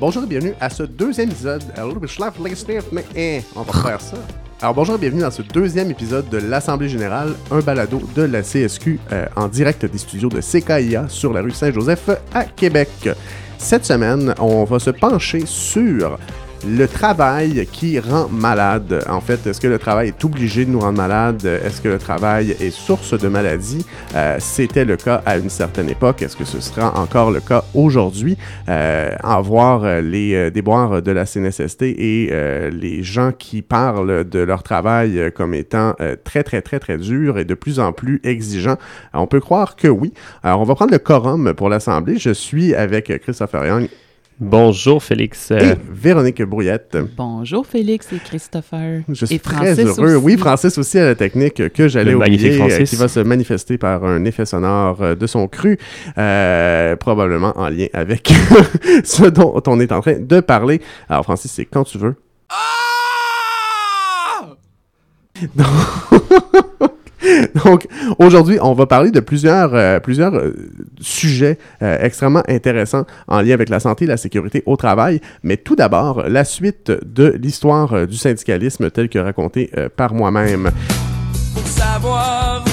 Bonjour et bienvenue à ce deuxième épisode. Mais on va faire ça. Alors, bonjour et bienvenue dans ce deuxième épisode de l'Assemblée Générale, un balado de la CSQ euh, en direct des studios de CKIA sur la rue Saint-Joseph à Québec. Cette semaine, on va se pencher sur le travail qui rend malade. En fait, est-ce que le travail est obligé de nous rendre malade? Est-ce que le travail est source de maladie? Euh, C'était le cas à une certaine époque. Est-ce que ce sera encore le cas aujourd'hui? Euh, en voir euh, les euh, déboires de la CNSST et euh, les gens qui parlent de leur travail comme étant très, très, très, très dur et de plus en plus exigeant, on peut croire que oui. Alors, on va prendre le quorum pour l'Assemblée. Je suis avec Christopher Young Bonjour Félix. et Euh, Véronique Brouillette. Bonjour Félix et Christopher. Je suis et très Francis heureux. aussi. Oui, Francis aussi à la technique que j'allais oublier, euh, Francis. qui va se manifester par un effet sonore euh, de son cru, euh, probablement en lien avec ce dont on est en train de parler. Alors Francis, c'est quand tu veux. Donc, Donc, aujourd'hui, on va parler de plusieurs, euh, plusieurs euh, sujets euh, extrêmement intéressants en lien avec la santé et la sécurité au travail. Mais tout d'abord, la suite de l'histoire du syndicalisme telle que racontée par moi-même. Savoir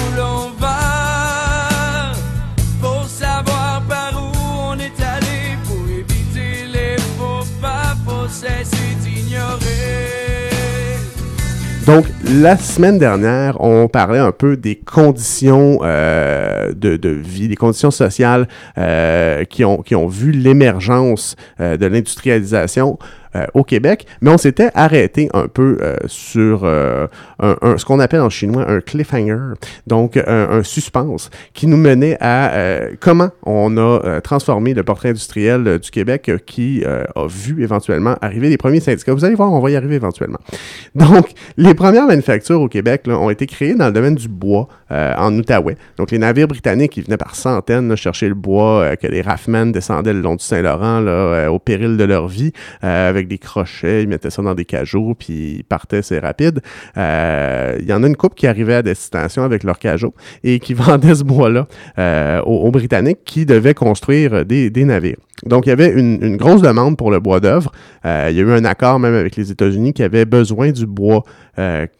Donc, la semaine dernière, on parlait un peu des conditions euh, de, vie, des conditions sociales euh, qui, ont, qui ont vu l'émergence euh, de l'industrialisation euh, au Québec, mais on s'était arrêté un peu euh, sur euh, ce qu'on appelle en chinois un cliffhanger, donc un, suspense qui nous menait à comment on a transformé le portrait industriel du Québec qui a vu éventuellement arriver les premiers syndicats. Vous allez voir, on va y arriver éventuellement. Donc, les premières manufactures au Québec ont été créées dans le domaine du bois en Outaouais. Donc, les navires britanniques, ils venaient par centaines chercher le bois que les rafmen descendaient le long du Saint-Laurent au péril de leur vie euh, avec des crochets, ils mettaient ça dans des cajots, puis ils partaient, c'est rapide. Euh, Il y en a une couple qui arrivait à destination avec leur cajot et qui vendait ce bois-là euh, aux, Britanniques qui devaient construire des, navires. Donc, il y avait une, grosse demande pour le bois d'œuvre. Euh, il y a eu un accord même avec les États-Unis qui avaient besoin du bois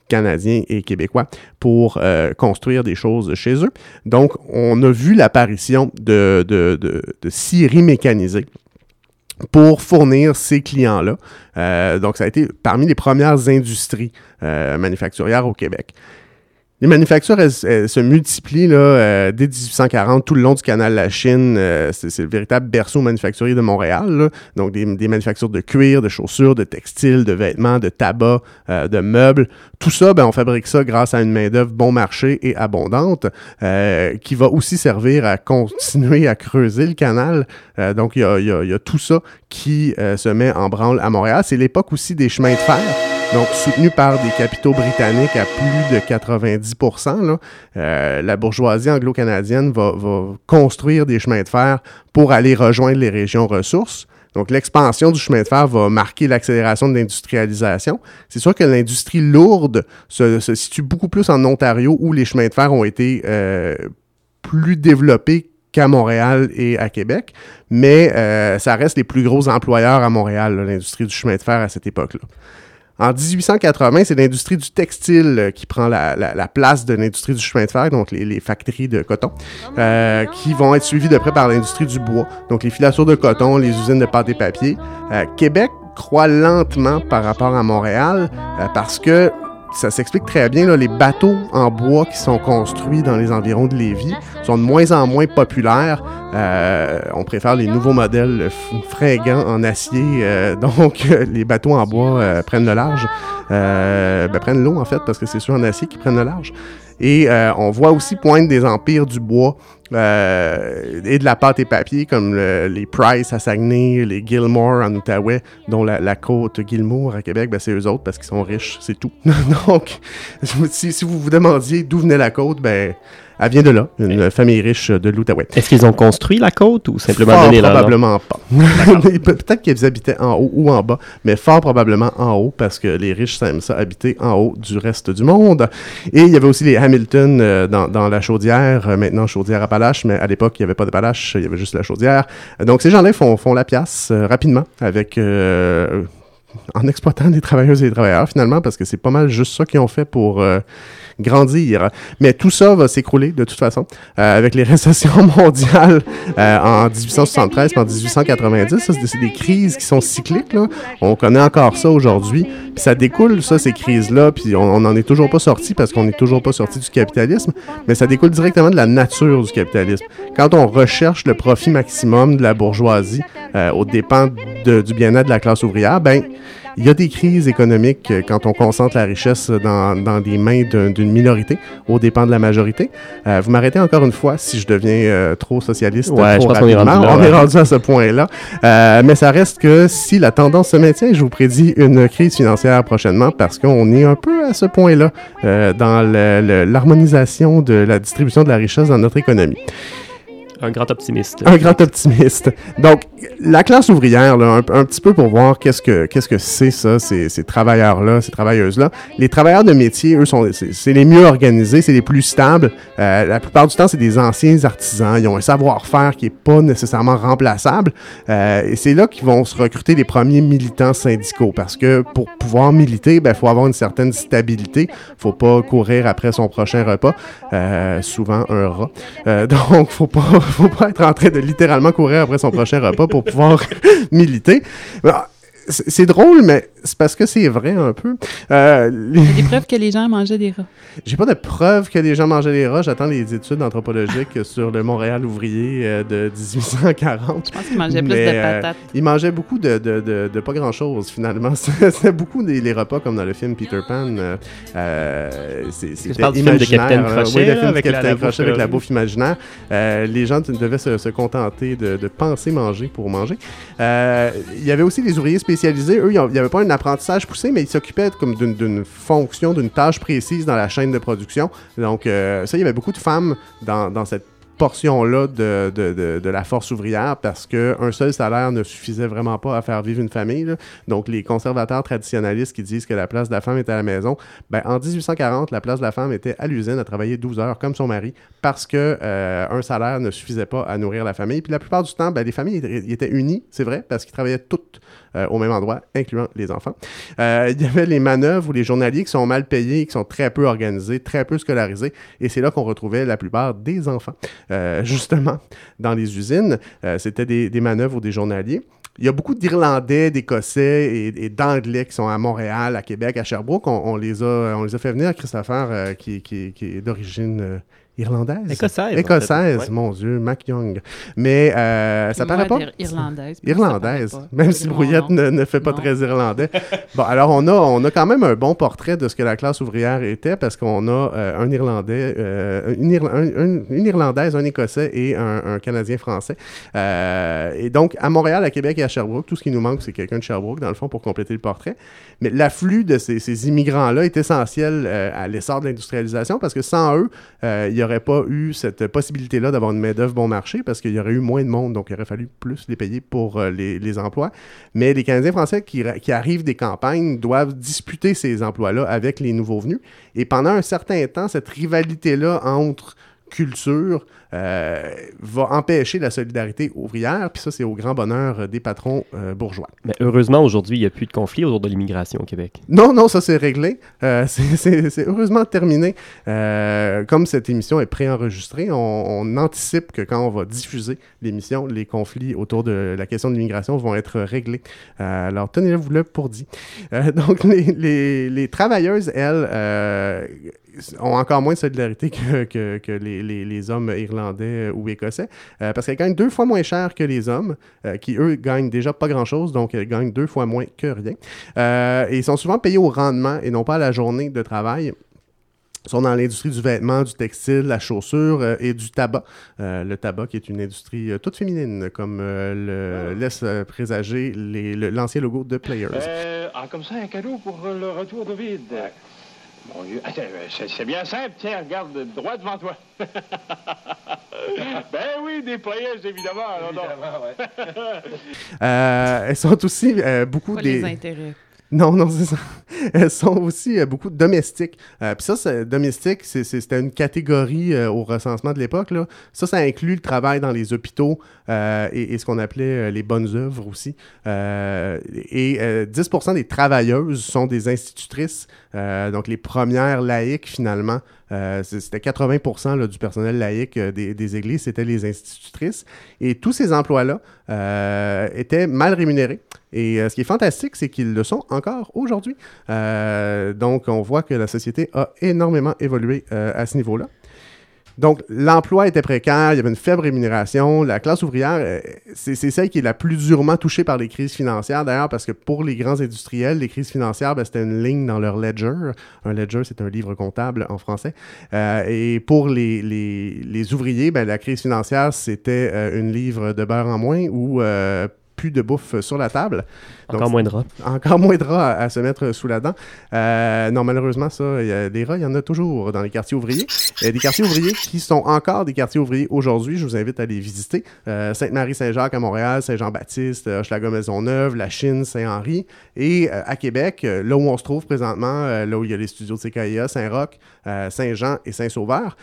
canadien et québécois pour construire des choses chez eux. Donc, on a vu l'apparition de, de scieries mécanisées pour fournir ces clients-là. Euh, donc, ça a été parmi les premières industries euh, manufacturières au Québec. Les manufactures, elles, se multiplient là, euh, dès 1840 tout le long du canal de la Chine. Euh, c'est, le véritable berceau manufacturier de Montréal. là. Donc, des, manufactures de cuir, de chaussures, de textiles, de vêtements, de tabac, euh, de meubles. Tout ça, ben, on fabrique ça grâce à une main-d'œuvre bon marché et abondante qui va aussi servir à continuer à creuser le canal. Donc, il y a, tout ça qui se met en branle à Montréal. C'est l'époque aussi des chemins de fer. Donc, soutenu par des capitaux britanniques à plus de 90 là, euh, la bourgeoisie anglo-canadienne va, construire des chemins de fer pour aller rejoindre les régions ressources. Donc, l'expansion du chemin de fer va marquer l'accélération de l'industrialisation. C'est sûr que l'industrie lourde se, situe beaucoup plus en Ontario où les chemins de fer ont été euh, plus développés qu'à Montréal et à Québec, mais euh, ça reste les plus gros employeurs à Montréal, l'industrie du chemin de fer à cette époque-là. En 1880, c'est l'industrie du textile euh, qui prend la, la- la place de l'industrie du chemin de fer, donc les, les factories de coton, euh, qui vont être suivies de près par l'industrie du bois, donc les filatures de coton, les usines de pâte et papier. Euh, Québec croît lentement par rapport à Montréal euh, parce que ça s'explique très bien, là, les bateaux en bois qui sont construits dans les environs de Lévis sont de moins en moins populaires. Euh, on préfère les nouveaux modèles f- fringants en acier. euh, donc, euh, les bateaux en bois euh, prennent le large. Euh, ben, prennent l'eau, en fait, parce que c'est ceux en acier qui prennent le large. Et on voit aussi poindre des empires du bois euh, et de la pâte et papier, comme le- les Price à Saguenay, les Gilmore en Outaouais, dont la, la côte Gilmour à Québec, ben, c'est eux autres parce qu'ils sont riches, c'est tout. Donc, si, si vous vous demandiez d'où venait la côte, ben, Elle vient de là, une famille riche de l'Outaouais. Est-ce qu'ils ont construit la côte ou simplement Fort donné probablement pas. Pe- Peut-être qu'ils habitaient en haut ou en bas, mais fort probablement en haut parce que les riches aiment ça habiter en haut du reste du monde. Et il y avait aussi les Hamilton euh, dans, dans la chaudière, euh, maintenant chaudière Appalaches, mais à l'époque il n'y avait pas d'Appalaches, il y avait juste la chaudière. Donc ces gens-là font, font la pièce euh, rapidement avec en exploitant les travailleuses et les travailleurs finalement parce que c'est pas mal juste ça qu'ils ont fait pour euh, grandir. Mais tout ça va s'écrouler de toute façon euh, avec les récessions mondiales euh, en 1873 et en 1890. Ça, c'est c'est des crises qui sont cycliques. Là. On connaît encore ça aujourd'hui. Puis ça découle, ça, ces crises-là. Puis on n'en est toujours pas sorti parce qu'on n'est toujours pas sorti du capitalisme. Mais ça découle directement de la nature du capitalisme. Quand on recherche le profit maximum de la bourgeoisie euh, aux dépens de- du bien-être de la classe ouvrière, ben il y a des crises économiques euh, quand on concentre la richesse dans, dans des mains d'un- d'une minorité aux dépens de la majorité. Euh, vous m'arrêtez encore une fois si je deviens euh, trop socialiste. Ouais, trop je pense qu'on est rendu là, On ouais. est rendu à ce point-là. Euh, mais ça reste que si la tendance se maintient, je vous prédis une crise financière prochainement parce qu'on est un peu à ce point-là euh, dans l'harmonisation de la distribution de la richesse dans notre économie. Un grand optimiste. Un grand optimiste. Donc, la classe ouvrière, un, petit peu pour voir qu'est-ce que qu'est-ce que c'est ça, ces, travailleurs-là, ces travailleuses-là. Les travailleurs de métier, eux, sont c'est les mieux organisés, c'est les plus stables. Euh, la plupart du temps, c'est des anciens artisans. Ils ont un savoir-faire qui est pas nécessairement remplaçable. Euh, et c'est là qu'ils vont se recruter les premiers militants syndicaux, parce que pour pouvoir militer, ben, faut avoir une certaine stabilité. Faut pas courir après son prochain repas, euh, souvent un rat. Donc, faut pas, faut pas être en train de littéralement courir après son prochain repas pour pouvoir militer. Ben, C'est drôle, mais c'est parce que c'est vrai un peu. Euh, les- Il y a des preuves que les gens mangeaient des rats. J'ai pas de preuve que les gens mangeaient des rats. J'attends les études anthropologiques sur le Montréal ouvrier euh, de 1840. Je pense qu'ils mangeaient plus de euh, patates. Ils mangeaient beaucoup de, de, de, de pas grand-chose, finalement. C'était beaucoup des les repas comme dans le film Peter Pan. Euh, c'est- C'était du film de Capitaine. Crochet, Oui, le là, film de avec la- Capitaine la Crochet avec la bouffe, imaginaire. Euh, les gens devaient se, se contenter de, de penser manger pour manger. Euh, Il y avait aussi des ouvriers spécialisés. Eux, il n'y avait pas un apprentissage poussé, mais ils s'occupaient comme d'une- fonction, d'une tâche précise dans la chaîne de production. Donc, euh, ça, il y avait beaucoup de femmes dans, cette portion-là de, la force ouvrière parce qu'un seul salaire ne suffisait vraiment pas à faire vivre une famille. Donc, les conservateurs traditionnalistes qui disent que la place de la femme est à la maison, ben, en 1840, la place de la femme était à l'usine à travailler 12 heures comme son mari parce que euh, salaire ne suffisait pas à nourrir la famille. Puis la plupart du temps, ben, les familles étaient unies, c'est vrai, parce qu'ils travaillaient toutes euh, au même endroit, incluant les enfants. Euh, il y avait les manœuvres ou les journaliers qui sont mal payés, qui sont très peu organisés, très peu scolarisés, et c'est là qu'on retrouvait la plupart des enfants. Euh, justement, dans les usines, c'était des, manœuvres ou des journaliers. Il y a beaucoup d'Irlandais, d'Écossais et, d'Anglais qui sont à Montréal, à Québec, à Sherbrooke. On, les, a, on les a fait venir, Christopher, qui, est d'origine irlandaise? Écossaise, en Écossaise, fait. Ouais. mon Dieu, Mac Young. Mais euh, ça paraît pas? Irlandaise. Irlandaise, même si Non, Brouillette non. ne, ne fait pas Non. très irlandais. bon, alors on a, on a quand même un bon portrait de ce que la classe ouvrière était parce qu'on a euh, un Irlandais, euh, une, Irla- un- un- une Irlandaise, un Écossais et un, un Canadien français. Euh, et donc, à Montréal, à Québec et à Sherbrooke, tout ce qui nous manque, c'est quelqu'un de Sherbrooke, dans le fond, pour compléter le portrait. Mais l'afflux de ces, ces immigrants-là est essentiel euh, à l'essor de l'industrialisation parce que sans eux, euh, il n'y aurait pas eu cette possibilité-là d'avoir une main-d'œuvre bon marché parce qu'il y aurait eu moins de monde, donc il aurait fallu plus les payer pour euh, les, emplois. Mais les Canadiens français qui, qui arrivent des campagnes doivent disputer ces emplois-là avec les nouveaux venus. Et pendant un certain temps, cette rivalité-là entre culture euh, va empêcher la solidarité ouvrière, puis ça, c'est au grand bonheur euh, des patrons euh, bourgeois. Mais heureusement, aujourd'hui, il n'y a plus de conflit autour de l'immigration au Québec. Non, non, ça c'est réglé. Euh, c'est- heureusement terminé. Comme cette émission est préenregistrée, on, on anticipe que quand on va diffuser l'émission, les conflits autour de la question de l'immigration vont être réglés. Alors tenez-vous le pour dit. Donc les, les, les travailleuses, elles, ont encore moins de solidarité que, que, que les, les, les hommes irlandais ou écossais, euh, parce qu'elles gagnent deux fois moins cher que les hommes, euh, qui eux gagnent déjà pas grand-chose, donc elles gagnent deux fois moins que rien. Euh, et ils sont souvent payés au rendement et non pas à la journée de travail. Ils sont dans l'industrie du vêtement, du textile, la chaussure euh, et du tabac. Euh, le tabac qui est une industrie euh, toute féminine, comme euh, le laisse euh, présager le- l'ancien logo de Players. Euh, ah, comme ça, un cadeau pour euh, le retour de vide. Mon Dieu, attends, euh, c'est bien simple. Tiens, regarde droit devant toi. ben oui, des paillettes, évidemment. Euh, elles sont aussi euh, beaucoup Pas des... les intérêts. Non, non, c'est ça. Elles sont aussi euh, beaucoup domestiques. Euh, Puis ça, c'est- domestique, c'était une catégorie euh, au recensement de l'époque. là. Ça, ça inclut le travail dans les hôpitaux euh, et, et ce qu'on appelait euh, les bonnes œuvres aussi. Euh, et euh, 10% des travailleuses sont des institutrices, euh, donc les premières laïques finalement. Euh, c'était 80% là, du personnel laïque euh, des, églises, c'était les institutrices. Et tous ces emplois-là étaient mal rémunérés. Et ce qui est fantastique, c'est qu'ils le sont encore aujourd'hui. Donc, on voit que la société a énormément évolué à ce niveau-là. Donc, l'emploi était précaire, il y avait une faible rémunération. La classe ouvrière, euh, c'est celle qui est la plus durement touchée par les crises financières, d'ailleurs, parce que pour les grands industriels, les crises financières, ben, c'était une ligne dans leur ledger. Un ledger, c'est un livre comptable en français. Euh, et pour les, ouvriers, ben, la crise financière, c'était euh, une livre de beurre en moins ou plus de bouffe sur la table. Donc, Encore moins de rats. encore moins de rats à, à se mettre sous la dent. Euh, non, malheureusement, ça, il y a des rats, il y en a toujours dans les quartiers ouvriers. Il y a des quartiers ouvriers qui sont encore des quartiers ouvriers aujourd'hui. Je vous invite à les visiter. Euh, Sainte-Marie-Saint-Jacques à Montréal, Saint-Jean-Baptiste, euh, Hochelaga-Maisonneuve, La Chine, Saint-Henri. Et euh, à Québec, euh, là où on se trouve présentement, euh, là où il y a les studios de CKIA, Saint-Roch, euh, Saint-Jean et Saint-Sauveur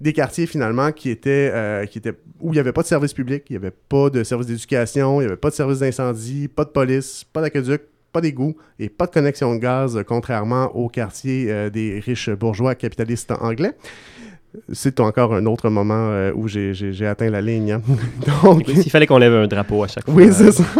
des quartiers finalement qui étaient, euh, qui étaient où il n'y avait pas de service public, il n'y avait pas de service d'éducation, il n'y avait pas de service d'incendie, pas de police, pas d'aqueduc, pas d'égout et pas de connexion de gaz, euh, contrairement aux quartiers euh, des riches bourgeois capitalistes anglais. C'est encore un autre moment euh, où j'ai- atteint la ligne. hein. Donc, S'il fallait qu'on lève un drapeau à chaque fois. oui, c'est ça.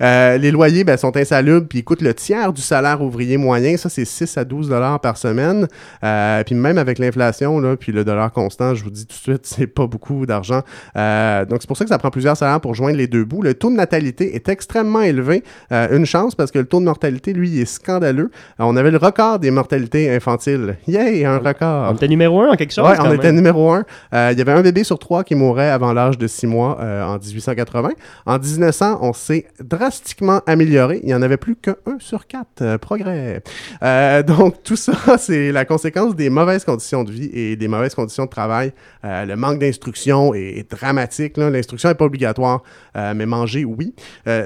Euh, les loyers ben, sont insalubres puis ils coûtent le tiers du salaire ouvrier moyen. Ça, c'est 6 à 12 dollars par semaine. Euh, puis même avec l'inflation, puis le dollar constant, je vous dis tout de suite, c'est pas beaucoup d'argent. Donc, c'est pour ça que ça prend plusieurs salaires pour joindre les deux bouts. Le taux de natalité est extrêmement élevé. Une chance parce que le taux de mortalité, lui, il est scandaleux. On avait le record des mortalités infantiles. Yay, un record. On était numéro un en quelque chose. Ouais, on même. était numéro un. Euh, il y avait un bébé sur trois qui mourait avant l'âge de six mois euh, en 1880. En 1900, on s'est drastiquement amélioré. Il n'y en avait plus qu'un sur quatre. Euh, progrès. Donc, tout ça, c'est la conséquence des mauvaises conditions de vie et des mauvaises conditions de travail. Le manque d'instruction est, est dramatique. L'instruction n'est pas obligatoire, mais manger, oui.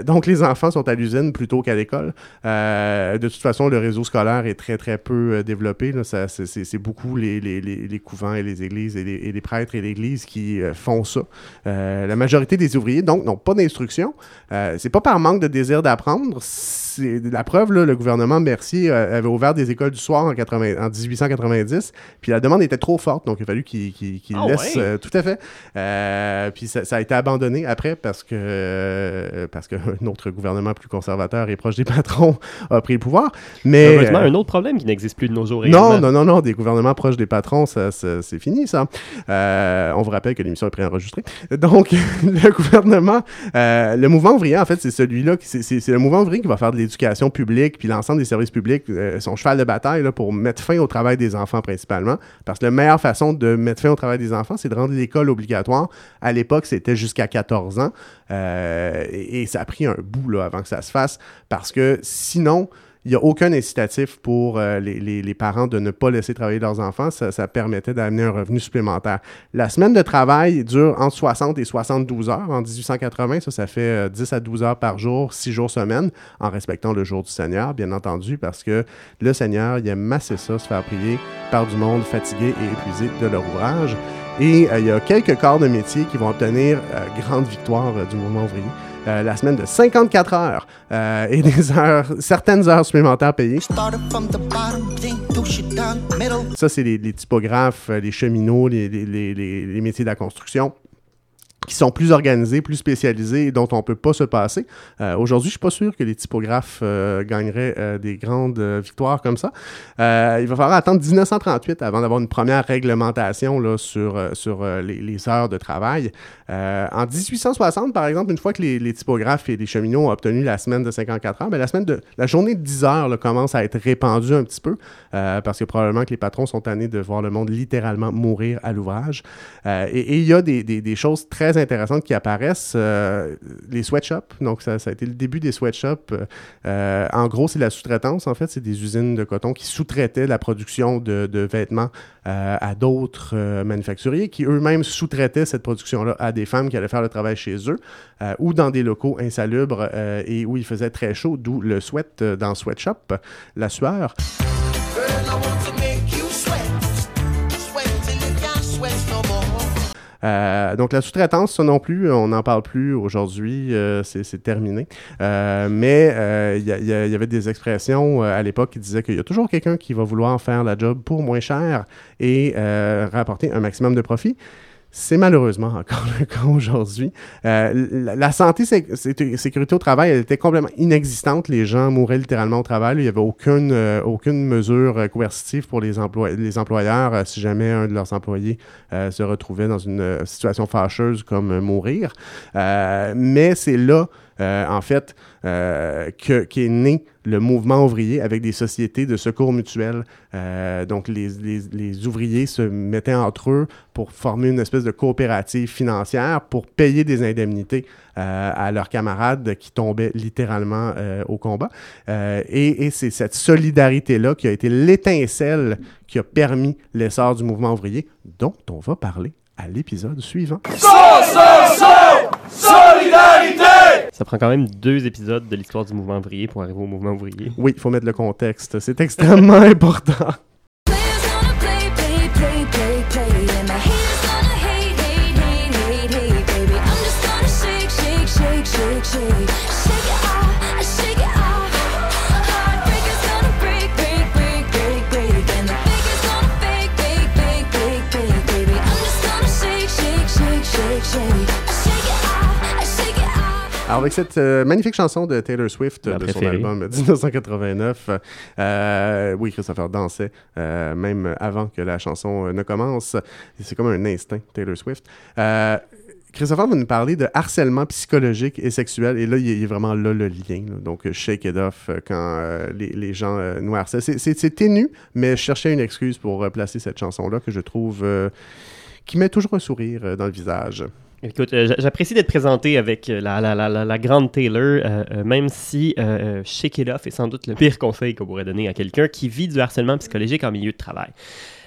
Donc, les enfants sont à l'usine plutôt qu'à l'école. De toute façon, le réseau scolaire est très, très peu développé. c'est, beaucoup les, les, les, les couvents et les églises et les, et les prêtres et l'église qui euh, font ça. Euh, la majorité des ouvriers, donc, n'ont pas d'instruction. Euh, c'est pas par manque de désir d'apprendre. C'est la preuve, là, le gouvernement Mercier avait ouvert des écoles du soir en, 80 en 1890, puis la demande était trop forte, donc il a fallu qu'il qu'il Ah laisse ouais? tout à fait. Puis ça, ça a été abandonné après parce que parce qu'un autre gouvernement plus conservateur et proche des patrons a pris le pouvoir. Mais Heureusement, un autre problème qui n'existe plus de nos jours. non, non, non, non, des gouvernements proches des patrons, ça, ça- c'est fini, ça. Euh, on vous rappelle que l'émission est préenregistrée. Donc, le gouvernement, euh, le mouvement ouvrier, en fait, c'est celui-là, c'est le mouvement ouvrier qui va faire de l'éducation publique, puis l'ensemble des services publics, euh, son cheval de bataille pour mettre fin au travail des enfants principalement. Parce que la meilleure façon de mettre fin au travail des enfants, c'est de rendre l'école obligatoire. À l'époque, c'était jusqu'à 14 ans. Et, ça a pris un bout avant que ça se fasse, parce que sinon, il n'y a aucun incitatif pour euh, les, parents de ne pas laisser travailler leurs enfants. Ça, permettait d'amener un revenu supplémentaire. La semaine de travail dure entre 60 et 72 heures. En 1880, ça, ça fait euh, 10 à 12 heures par jour, 6 jours semaine, en respectant le jour du Seigneur, bien entendu, parce que le Seigneur, il aime assez ça, se faire prier par du monde fatigué et épuisé de leur ouvrage. Et euh, il y a quelques corps de métier qui vont obtenir euh, grande victoire euh, du mouvement ouvrier. Euh, la semaine de 54 heures euh, et des heures, certaines heures supplémentaires payées. Ça, c'est les, les typographes, euh, les cheminots, les métiers de la construction qui sont plus organisés, plus spécialisés et dont on peut pas se passer. Euh, Aujourd'hui, je suis pas sûr que les typographes euh, gagneraient euh, des grandes victoires comme ça. Il va falloir attendre 1938 avant d'avoir une première réglementation sur, sur les, heures de travail. En 1860, par exemple, une fois que les, typographes et les cheminots ont obtenu la semaine de 54 heures, ben, la, semaine de, la journée de 10 heures commence à être répandue un petit peu parce que probablement que les patrons sont tannés de voir le monde littéralement mourir à l'ouvrage. Et il y a des- des choses très très intéressantes qui apparaissent. Euh, les sweatshops, donc ça, a été le début des sweatshops. Euh, en gros, c'est la sous-traitance, en fait. C'est des usines de coton qui sous-traitaient la production de, vêtements euh, à d'autres manufacturiers qui eux-mêmes sous-traitaient cette production-là à des femmes qui allaient faire le travail chez eux ou dans des locaux insalubres et où il faisait très chaud, d'où le sweat dans sweatshop, la sueur. Euh, donc la sous-traitance, ça non plus, on n'en parle plus aujourd'hui, euh, c'est terminé. Euh, mais euh, il y, il y il y avait des expressions euh, à l'époque qui disaient qu'il y a toujours quelqu'un qui va vouloir faire la job pour moins cher et euh, rapporter un maximum de profit. C'est malheureusement encore aujourd'hui. Euh, la, santé, sé- sé- sécurité au travail, elle était complètement inexistante. Les gens mouraient littéralement au travail. Il n'y avait aucune, euh, mesure euh, coercitive pour les, employeurs si jamais un de leurs employés se retrouvait dans une situation fâcheuse comme mourir. Mais c'est là, euh, en fait, euh, que, qu'est né le mouvement ouvrier avec des sociétés de secours mutuels. Euh, donc, les, les, les ouvriers se mettaient entre eux pour former une espèce de coopérative financière pour payer des indemnités euh, à leurs camarades qui tombaient littéralement euh, au combat. Euh, et et c'est cette solidarité-là qui a été l'étincelle qui a permis l'essor du mouvement ouvrier, dont on va parler à l'épisode suivant. Ça prend quand même deux épisodes de l'histoire du mouvement ouvrier pour arriver au mouvement ouvrier. Oui, il faut mettre le contexte. C'est extrêmement important. Alors, avec cette euh, magnifique chanson de Taylor Swift Ma de son album 1989, euh, oui, Christopher dansait euh, même avant que la chanson euh, ne commence. C'est comme un instinct, Taylor Swift. Euh, Christopher va nous parler de harcèlement psychologique et sexuel. Et là, il y a- vraiment là le lien. là. Donc, euh, shake it off euh, quand euh, les, les gens euh, nous harcèlent. C'est- ténu, mais je cherchais une excuse pour euh, placer cette chanson-là que je trouve euh, qui met toujours un sourire euh, dans le visage. Écoute, euh, j'a- j'apprécie d'être présenté avec euh, la, grande Taylor, euh, même si Shake It Off est sans doute le pire conseil qu'on pourrait donner à quelqu'un qui vit du harcèlement psychologique en milieu de travail.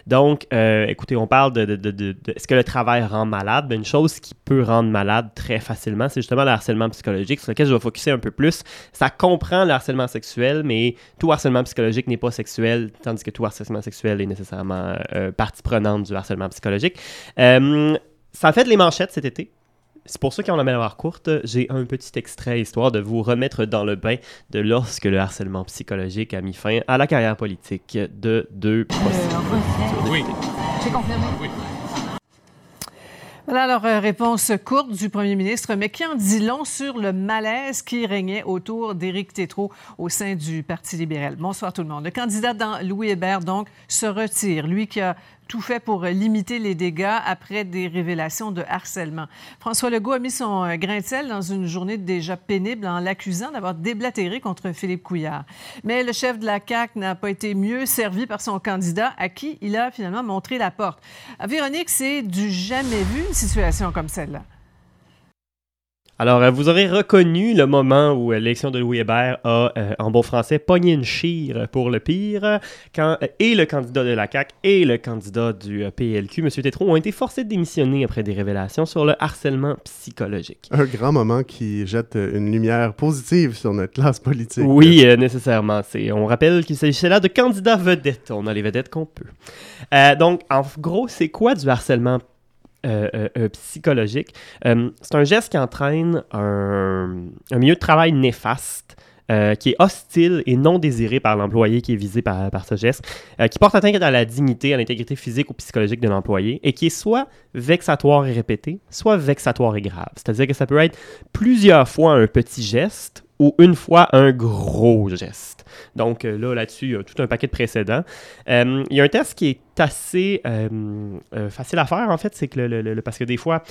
Donc, écoutez, on parle de, est-ce que le travail rend malade? Ben, une chose qui peut rendre malade très facilement, c'est justement le harcèlement psychologique, sur lequel je vais focuser un peu plus. Ça comprend le harcèlement sexuel, mais tout harcèlement psychologique n'est pas sexuel, tandis que tout harcèlement sexuel est nécessairement partie prenante du harcèlement psychologique. Ça a fait les manchettes cet été. C'est pour ceux qui ont la mémoire courte, j'ai un petit extrait histoire de vous remettre dans le bain de lorsque le harcèlement psychologique a mis fin à la carrière politique de deux prostituées. Voilà alors euh, réponse courte du premier ministre, mais qui en dit long sur le malaise qui régnait autour d'Éric Tétrault au sein du Parti libéral? Bonsoir tout le monde. Le candidat dans Louis Hébert, donc, se retire. Lui qui a tout fait pour euh, limiter les dégâts après des révélations de harcèlement. François Legault a mis son euh, grain de sel dans une journée déjà pénible en l'accusant d'avoir déblatéré contre Philippe Couillard. Mais le chef de la CAQ n'a pas été mieux servi par son candidat à qui il a finalement montré la porte. À Véronique, c'est du jamais vu une situation comme celle-là. Alors, euh, vous aurez reconnu le moment où euh, l'élection de Louis Hébert a, euh, en bon français, pogné une chire pour le pire, quand euh, et le candidat de la CAQ et le candidat du euh, PLQ, M. Tétrault, ont été forcés de démissionner après des révélations sur le harcèlement psychologique. Un grand moment qui jette une lumière positive sur notre classe politique. Oui, nécessairement. On rappelle qu'il s'agissait là de candidats vedettes. On a les vedettes qu'on peut. Donc, en gros, c'est quoi du harcèlement euh, euh, euh, psychologique? C'est un geste qui entraîne un, un milieu de travail néfaste. qui est hostile et non désiré par l'employé qui est visé par, par ce geste, qui porte atteinte à la dignité, à l'intégrité physique ou psychologique de l'employé, et qui est soit vexatoire et répété, soit vexatoire et grave. C'est-à-dire que ça peut être plusieurs fois un petit geste, ou une fois un gros geste. Donc euh, là, là-dessus, il y a tout un paquet de précédents. Euh, il y a un test qui est assez euh, facile à faire, en fait, c'est que le, le- parce que des fois,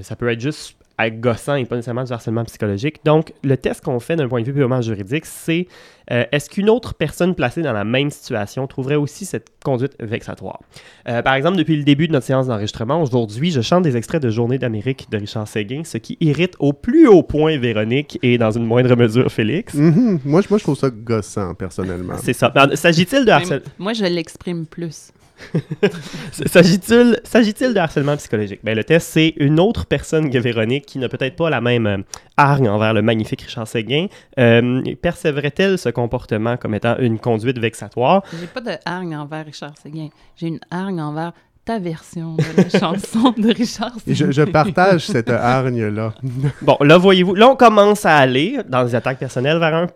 ça peut être juste gossant et pas nécessairement du harcèlement psychologique. Donc, le test qu'on fait d'un point de vue purement juridique, c'est est-ce qu'une autre personne placée dans la même situation trouverait aussi cette conduite vexatoire? Par exemple, depuis le début de notre séance d'enregistrement, aujourd'hui, je chante des extraits de Journée d'Amérique de Richard Séguin, ce qui irrite au plus haut point Véronique et dans une moindre mesure Félix. Mhm. moi, je- moi, je trouve ça gossant, personnellement. C'est ça. S'agit-il de harcèlement? Moi, je l'exprime plus. S'agit-il s'agit-il de harcèlement psychologique? Ben, le test, c'est une autre personne que Véronique qui n'a peut-être pas la même euh, hargne envers le magnifique Richard Séguin. Euh, percevrait-elle ce comportement comme étant une conduite vexatoire? J'ai pas de hargne envers Richard Séguin. J'ai une hargne envers ta version de la chanson de Richard je, je partage cette hargne-là. Bon, là, voyez-vous, là, on commence à aller dans les attaques personnelles vers un-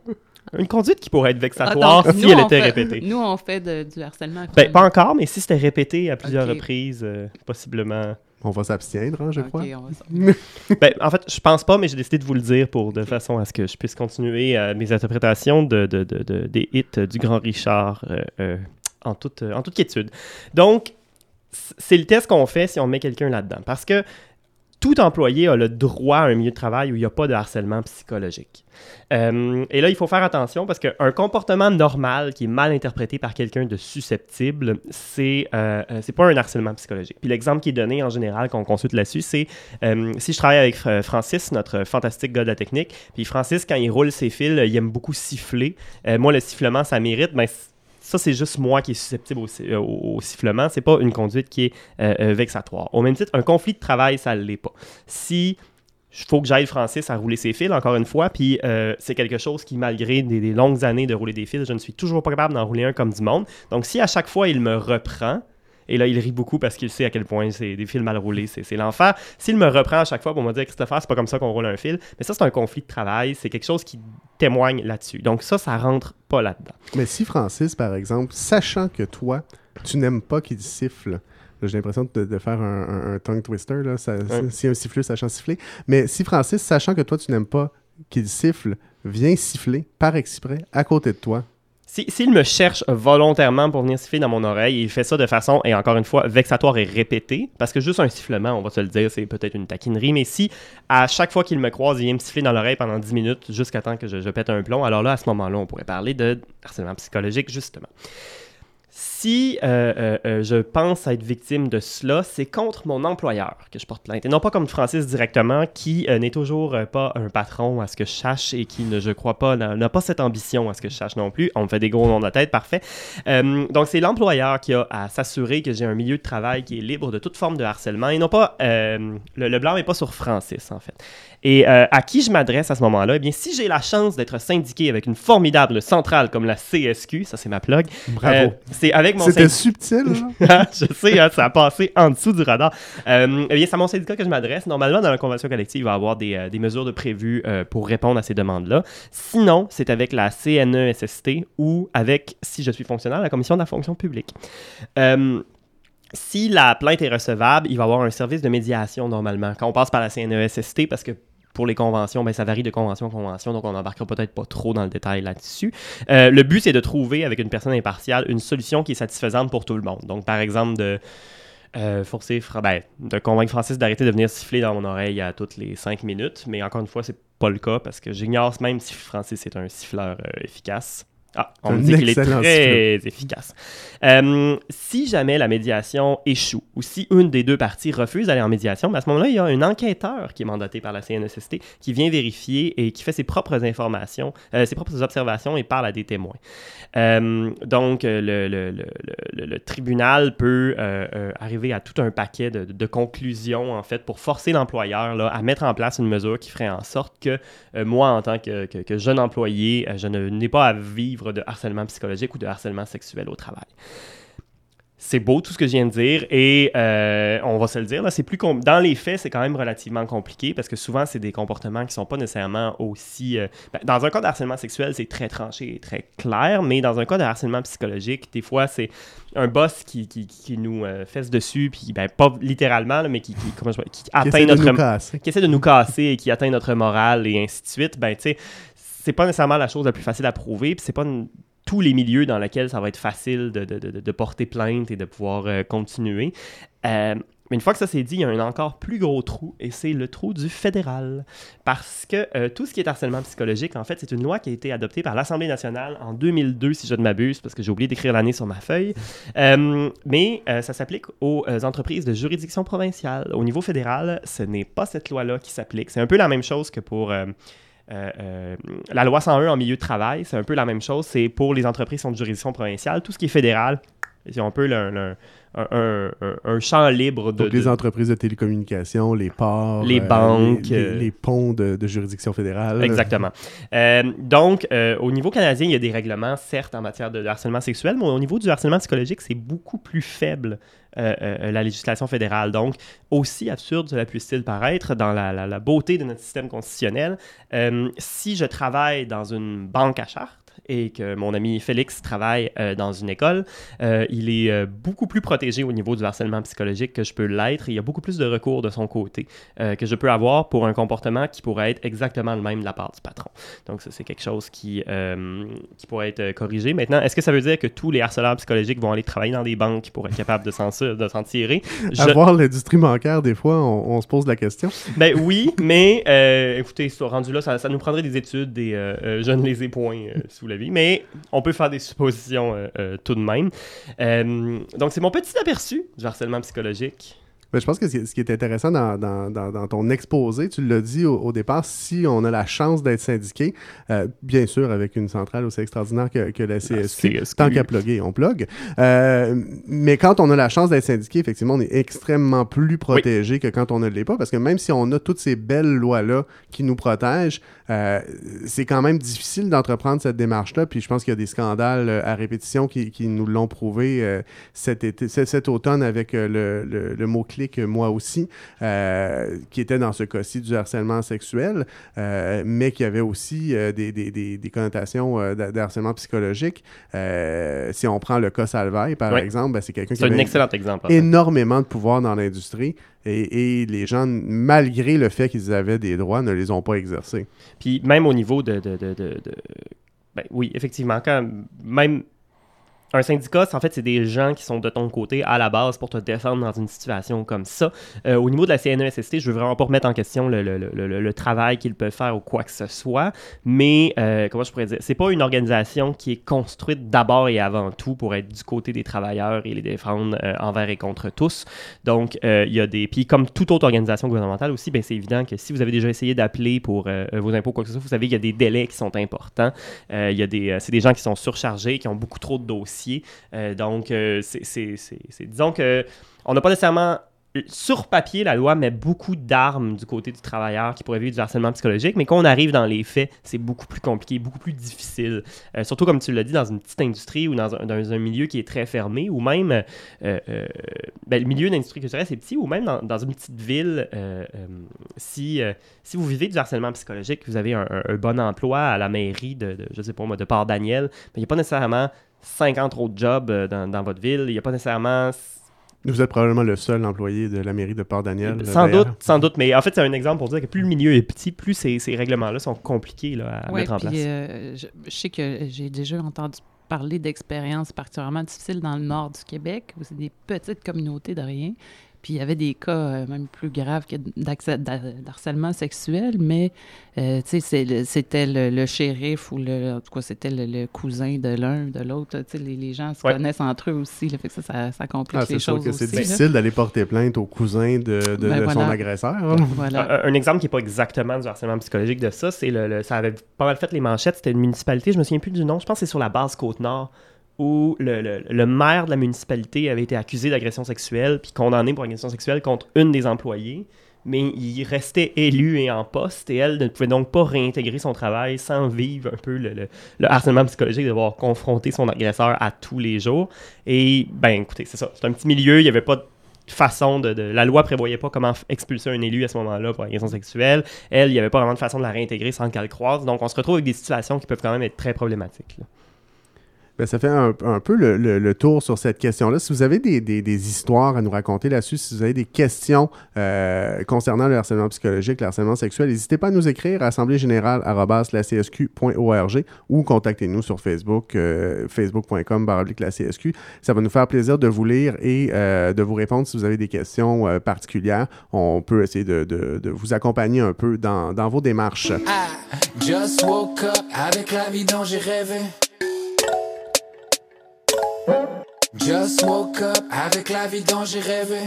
une conduite qui pourrait être Ah, vexatoire donc, si nous, elle était fait- répétée. Nous, on fait de- du harcèlement. Ben, pas encore, mais si c'était répété à plusieurs reprises, euh, possiblement. On va s'abstiendre, hein, je crois. on va s'en- Ben, en fait, je pense pas, mais j'ai décidé de vous le dire pour de façon à ce que je puisse continuer euh, mes interprétations de, de- de- de- des hits du grand Richard euh, euh, en, toute, euh, en toute quiétude. Donc, c'est le test qu'on fait si on met quelqu'un là-dedans. Parce que tout employé a le droit à un milieu de travail où il n'y a pas de harcèlement psychologique. Euh, et là, il faut faire attention parce qu'un comportement normal qui est mal interprété par quelqu'un de susceptible, c'est euh, euh, pas un harcèlement psychologique. Puis l'exemple qui est donné en général qu'on consulte là-dessus, c'est euh, si je travaille avec Francis, notre fantastique gars de la technique, puis Francis, quand il roule ses fils, il aime beaucoup siffler. Moi, le sifflement, ça mérite, ça, c'est juste moi qui est susceptible au, euh, au- au sifflement. C'est pas une conduite qui est euh, euh, vexatoire. Au même titre, un conflit de travail, ça ne l'est pas. Si il faut que j'aille Francis à rouler ses fils, encore une fois, puis c'est quelque chose qui, malgré des, des longues années de rouler des fils, je ne suis toujours pas capable d'en rouler un comme du monde. Donc, si à chaque fois, il me reprend, et là, il rit beaucoup parce qu'il sait à quel point c'est des fils mal roulés, c'est l'enfer. S'il me reprend à chaque fois pour me dire Christopher, c'est pas comme ça qu'on roule un fil, mais ça, c'est un conflit de travail, c'est quelque chose qui témoigne là-dessus. Donc, ça, ça rentre pas là-dedans. Mais si Francis, par exemple, sachant que toi, tu n'aimes pas qu'il siffle, j'ai l'impression de, de faire un, un- un tongue twister, là, ça, Ouais. si un siffleux sachant siffler, mais si Francis, sachant que toi, tu n'aimes pas qu'il siffle, vient siffler par exprès à côté de toi, Si- S'il me cherche volontairement pour venir siffler dans mon oreille, il fait ça de façon, et encore une fois, vexatoire et répétée, parce que juste un sifflement, on va se le dire, c'est peut-être une taquinerie, mais si à chaque fois qu'il me croise, il vient me siffler dans l'oreille pendant 10 minutes jusqu'à temps que je, je pète un plomb, alors là, à ce moment-là, on pourrait parler de harcèlement psychologique, justement. Si euh, euh, euh, je pense être victime de cela, c'est contre mon employeur que je porte plainte. Et non pas comme Francis directement, qui n'est toujours pas un patron à ce que je sache et qui, ne, je crois pas, n'a pas cette ambition à ce que je sache non plus. On me fait des gros noms de la tête, parfait. Donc c'est l'employeur qui a à s'assurer que j'ai un milieu de travail qui est libre de toute forme de harcèlement et non pas... le, le blanc n'est pas sur Francis, en fait. Et euh, à qui je m'adresse à ce moment-là? Eh bien, si j'ai la chance d'être syndiqué avec une formidable centrale comme la CSQ, ça c'est ma plug, bravo. euh, c'est avec mon C'était syndicat. subtil, là. je sais, hein, ça a passé en dessous du radar. Euh, eh bien, c'est à mon syndicat que je m'adresse. Normalement, dans la convention collective, il va y avoir des, euh, des mesures de prévues pour répondre à ces demandes-là. Sinon, c'est avec la CNESST ou avec, si je suis fonctionnaire, la Commission de la fonction publique. Si la plainte est recevable, il va y avoir un service de médiation normalement. Quand on passe par la CNESST, parce que pour les conventions, ben, ça varie de convention en convention, donc on n'embarquera peut-être pas trop dans le détail là-dessus. Euh, le but, c'est de trouver avec une personne impartiale une solution qui est satisfaisante pour tout le monde. Donc, par exemple, de euh, forcer, ben, de convaincre Francis d'arrêter de venir siffler dans mon oreille à toutes les cinq minutes, mais encore une fois, c'est pas le cas parce que j'ignore même si Francis est un siffleur euh, efficace. Ah, on me dit qu'il est très efficace. Euh, si jamais la médiation échoue ou si une des deux parties refuse d'aller en médiation, ben à ce moment-là, il y a un enquêteur qui est mandaté par la CNSST qui vient vérifier et qui fait ses propres informations, euh, ses propres observations et parle à des témoins. Euh, donc, le, le- le- le- le tribunal peut arriver à tout un paquet de, de conclusions, en fait, pour forcer l'employeur à mettre en place une mesure qui ferait en sorte que moi, en tant que, que- que jeune employé, je n'ai pas à vivre de harcèlement psychologique ou de harcèlement sexuel au travail. C'est beau tout ce que je viens de dire et euh, on va se le dire, là, c'est plus dans les faits, c'est quand même relativement compliqué parce que souvent, c'est des comportements qui sont pas nécessairement aussi... euh, ben, dans un cas de harcèlement sexuel, c'est très tranché et très clair, mais dans un cas de harcèlement psychologique, des fois, c'est un boss qui, qui, qui nous euh, fesse dessus, puis ben, pas littéralement, là, mais qui, qui, comment je- qui Qui atteint notre nous casser. qui essaie de nous casser et qui atteint notre morale et ainsi de suite, ben tu sais, c'est pas nécessairement la chose la plus facile à prouver, puis c'est pas tous les milieux dans lesquels ça va être facile de, porter plainte et de pouvoir euh, continuer. Euh, mais une fois que ça c'est dit, il y a un encore plus gros trou, et c'est le trou du fédéral. Parce que euh, tout ce qui est harcèlement psychologique, en fait, c'est une loi qui a été adoptée par l'Assemblée nationale en 2002, si je ne m'abuse, parce que j'ai oublié d'écrire l'année sur ma feuille. Mais ça s'applique aux entreprises de juridiction provinciale. Au niveau fédéral, ce n'est pas cette loi-là qui s'applique. C'est un peu la même chose que pour... euh, euh, la loi 101 en milieu de travail, c'est un peu la même chose. C'est pour les entreprises qui sont de juridiction provinciale. Tout ce qui est fédéral, c'est un peu le- le- un, un- un- un champ libre de, Donc, les de- entreprises de télécommunications, les ports, Les euh, banques, les, les- euh, les ponts de, de juridiction fédérale. Exactement. Euh, donc, euh, au niveau canadien, il y a des règlements, certes, en matière de harcèlement sexuel, mais au niveau du harcèlement psychologique, c'est beaucoup plus faible, la législation fédérale. Donc, aussi absurde cela puisse-t-il paraître, dans la, la- la beauté de notre système constitutionnel, si je travaille dans une banque à charte, et que mon ami Félix travaille euh, dans une école, euh, il est euh, beaucoup plus protégé au niveau du harcèlement psychologique que je peux l'être. Il y a beaucoup plus de recours de son côté que je peux avoir pour un comportement qui pourrait être exactement le même de la part du patron. Donc ça, c'est quelque chose qui, qui pourrait être corrigé. Maintenant, est-ce que ça veut dire que tous les harceleurs psychologiques vont aller travailler dans des banques pour être capables de s'en, de s'en tirer? Je- Avoir l'industrie bancaire, des fois, on, on se pose la question. Ben oui, mais écoutez, rendu là, ça, ça nous prendrait des études, des, euh, je ne les ai point euh, mais on peut faire des suppositions euh, euh, tout de même. Euh, donc c'est mon petit aperçu du harcèlement psychologique. Ben, je pense que ce qui est intéressant dans, dans- dans- dans ton exposé, tu l'as dit au, au départ, si on a la chance d'être syndiqué, euh, bien sûr, avec une centrale aussi extraordinaire que, que la CSQ, CSQ. tant qu'à plugger, on plug. Euh, mais quand on a la chance d'être syndiqué, effectivement, on est extrêmement plus protégé que quand on ne l'est pas, parce que même si on a toutes ces belles lois-là qui nous protègent, euh, c'est quand même difficile d'entreprendre cette démarche-là. Puis je pense qu'il y a des scandales à répétition qui, qui nous l'ont prouvé cet, été, cet, cet automne avec le, le- le mot-clic euh, moi aussi, euh, qui était dans ce cas-ci du harcèlement sexuel, euh, mais qui avait aussi euh, des, des- des- des connotations euh, de, de harcèlement psychologique. Si on prend le cas Salvaille, par Oui. exemple, ben, c'est quelqu'un qui un avait excellent exemple. en fait. énormément de pouvoir dans l'industrie et, et les gens, malgré le fait qu'ils avaient des droits, ne les ont pas exercés. Puis même au niveau de... de, de, de- de- Ben oui, effectivement, quand même... Un syndicat, en fait, c'est des gens qui sont de ton côté à la base pour te défendre dans une situation comme ça. Euh, au niveau de la CNESST, je veux vraiment pas remettre en question le, travail qu'ils peuvent faire ou quoi que ce soit, mais euh, comment je pourrais dire, c'est pas une organisation qui est construite d'abord et avant tout pour être du côté des travailleurs et les défendre euh, envers et contre tous. Donc, euh, il y a des. Puis, comme toute autre organisation gouvernementale aussi, ben, c'est évident que si vous avez déjà essayé d'appeler pour vos impôts, quoi que ce soit, vous savez qu'il y a des délais qui sont importants. Il y a des, c'est des gens qui sont surchargés, qui ont beaucoup trop de dossiers. Euh, donc, euh, c'est, disons que on n'a pas nécessairement sur papier, la loi met beaucoup d'armes du côté du travailleur qui pourrait vivre du harcèlement psychologique, mais quand on arrive dans les faits, c'est beaucoup plus compliqué, beaucoup plus difficile. Euh, surtout, comme tu l'as dit, dans une petite industrie ou dans un, milieu qui est très fermé, ou même ben, le milieu d'industrie culturelle, c'est petit, ou même dans, une petite ville, si, si vous vivez du harcèlement psychologique, vous avez un, bon emploi à la mairie de, de je sais pas moi, de Port-Daniel, mais il n'y a pas nécessairement 50 autres jobs euh, dans, dans votre ville, il n'y a pas nécessairement Vous êtes probablement le seul employé de la mairie de Port-Daniel. sans doute, sans doute, mais en fait, c'est un exemple pour dire que plus le milieu est petit, plus ces, ces règlements-là sont compliqués là, à Ouais, mettre en puis, place. euh, je, je sais que j'ai déjà entendu parler d'expériences particulièrement difficiles dans le nord du Québec, où c'est des petites communautés de rien. Puis il y avait des cas euh, même plus graves que d'harcèlement sexuel, mais euh, c'était le, le shérif ou le, en tout cas, c'était le, le cousin de l'un, de l'autre. Tu sais, les, les gens se Ouais. connaissent entre eux aussi. Là, fait que ça, ça, ça complique Ah, les c'est sûr choses que aussi. c'est difficile d'aller porter plainte au cousin de, de- Ben de son agresseur. hein. Voilà. Un, un exemple qui n'est pas exactement du harcèlement psychologique de ça, c'est le, le- ça avait pas mal fait les manchettes. C'était une municipalité, je me souviens plus du nom, je pense que c'est sur la base Côte-Nord, où le, le- maire de la municipalité avait été accusé d'agression sexuelle puis condamné pour agression sexuelle contre une des employées. Mais il restait élu et en poste, et elle ne pouvait donc pas réintégrer son travail sans vivre un peu le, le- le harcèlement psychologique de devoir confronter son agresseur à tous les jours. Et, ben, écoutez, c'est ça. C'est un petit milieu, il n'y avait pas de façon de, La loi prévoyait pas comment expulser un élu à ce moment-là pour agression sexuelle. Elle, il n'y avait pas vraiment de façon de la réintégrer sans qu'elle croise. Donc, on se retrouve avec des situations qui peuvent quand même être très problématiques. Ben, ça fait un, peu le, le- le tour sur cette question-là. Si vous avez des, des- des histoires à nous raconter là-dessus, si vous avez des questions euh, concernant le harcèlement psychologique, le harcèlement sexuel, n'hésitez pas à nous écrire à assemblée-générale@lacsq.org ou contactez-nous sur Facebook, euh, facebook.com la CSQ. Ça va nous faire plaisir de vous lire et euh, de vous répondre si vous avez des questions euh, particulières. On peut essayer de, de- de vous accompagner un peu dans, dans vos démarches. I just woke up avec la vie dont j'ai rêvé. Just woke up avec la vie dont j'ai rêvé.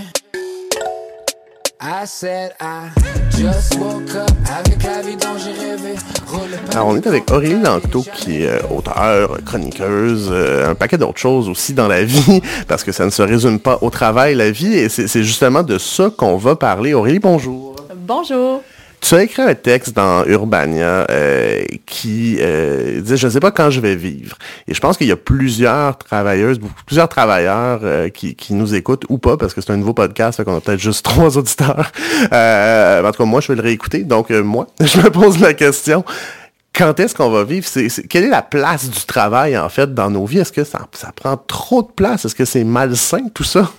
I said I just woke up avec la vie dont j'ai rêvé. Roule pas Alors, on est avec Aurélie Lanto, qui est euh, auteure, chroniqueuse, euh, un paquet d'autres choses aussi dans la vie, parce que ça ne se résume pas au travail, la vie, et c'est c'est justement de ça qu'on va parler. Aurélie, bonjour. Bonjour. Tu as écrit un texte dans Urbania euh, qui euh, disait « Je ne sais pas quand je vais vivre ». Et je pense qu'il y a plusieurs travailleuses, plusieurs travailleurs euh, qui, qui nous écoutent, ou pas, parce que c'est un nouveau podcast, qu'on a peut-être juste trois auditeurs. Euh, en tout cas, moi, je vais le réécouter. Donc, euh, moi, je me pose la question, quand est-ce qu'on va vivre? Quelle est la place du travail, en fait, dans nos vies? Est-ce que ça, ça prend trop de place? Est-ce que c'est malsain, tout ça?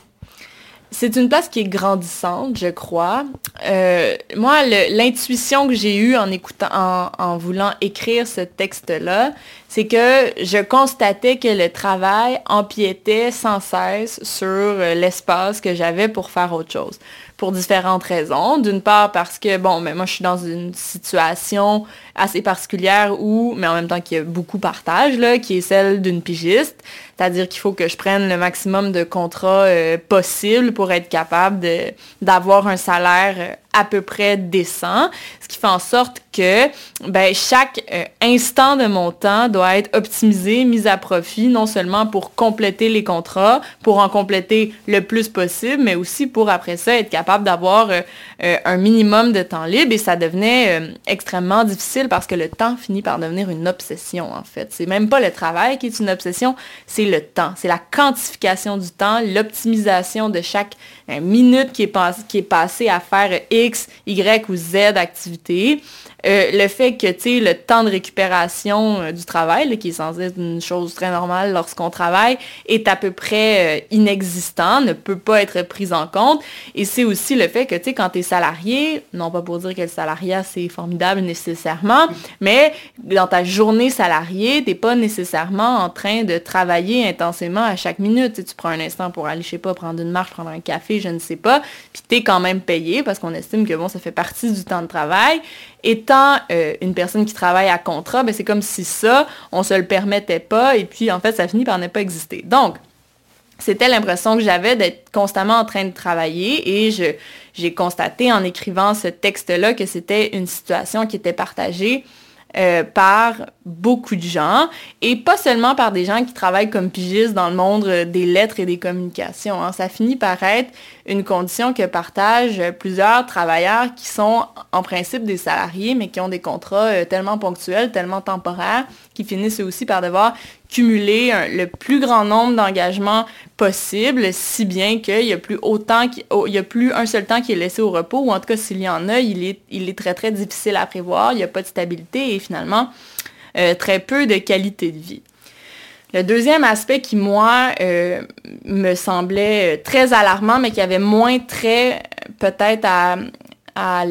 C'est une place qui est grandissante, je crois. Euh, moi, l'intuition que j'ai eue en écoutant, en, en voulant écrire ce texte-là, c'est que je constatais que le travail empiétait sans cesse sur euh, l'espace que j'avais pour faire autre chose. Pour différentes raisons. D'une part parce que, bon, mais moi, je suis dans une situation assez particulière où, mais en même temps qu'il y a beaucoup partage, là, qui est celle d'une pigiste. C'est-à-dire qu'il faut que je prenne le maximum de contrats euh, possible pour être capable d'avoir un salaire euh, à peu près décent. Ce qui fait en sorte que ben, chaque euh, instant de mon temps doit être optimisé, mis à profit, non seulement pour compléter les contrats, pour en compléter le plus possible, mais aussi pour après ça être capable d'avoir euh, un minimum de temps libre. Et ça devenait extrêmement difficile parce que le temps finit par devenir une obsession, en fait. C'est même pas le travail qui est une obsession, c'est C'est la quantification du temps, l'optimisation de chaque euh, minute qui est, qui est passée à faire X, Y ou Z activité. Euh, le fait que, tu sais, le temps de récupération euh, du travail, qui est censé être une chose très normale lorsqu'on travaille, est à peu près euh, inexistant, ne peut pas être pris en compte. Et c'est aussi le fait que, tu sais, quand tu es salarié, non pas pour dire que le salariat, c'est formidable nécessairement, mais dans ta journée salariée, t'es pas nécessairement en train de travailler intensément à chaque minute. Tu prends un instant pour aller, je sais pas, prendre une marche, prendre un café, je ne sais pas, puis t'es quand même payé parce qu'on estime que, bon, ça fait partie du temps de travail. Étant euh, une personne qui travaille à contrat, ben, c'est comme si ça, on se le permettait pas, et puis en fait, ça finit par ne pas exister. Donc, c'était l'impression que j'avais d'être constamment en train de travailler et j'ai constaté en écrivant ce texte-là que c'était une situation qui était partagée euh, par beaucoup de gens et pas seulement par des gens qui travaillent comme pigistes dans le monde euh, des lettres et des communications. hein. Ça finit par être une condition que partagent plusieurs travailleurs qui sont en principe des salariés mais qui ont des contrats euh, tellement ponctuels, tellement temporaires, qui finissent eux aussi par devoir cumuler le plus grand nombre d'engagements possible, si bien qu'il n'y a plus autant, qui- il y a plus un seul temps qui est laissé au repos, ou en tout cas s'il y en a, il est, il est très très difficile à prévoir, il n'y a pas de stabilité et finalement euh, très peu de qualité de vie. Le deuxième aspect qui, moi, euh, me semblait euh, très alarmant, mais qui avait moins trait peut-être à, à,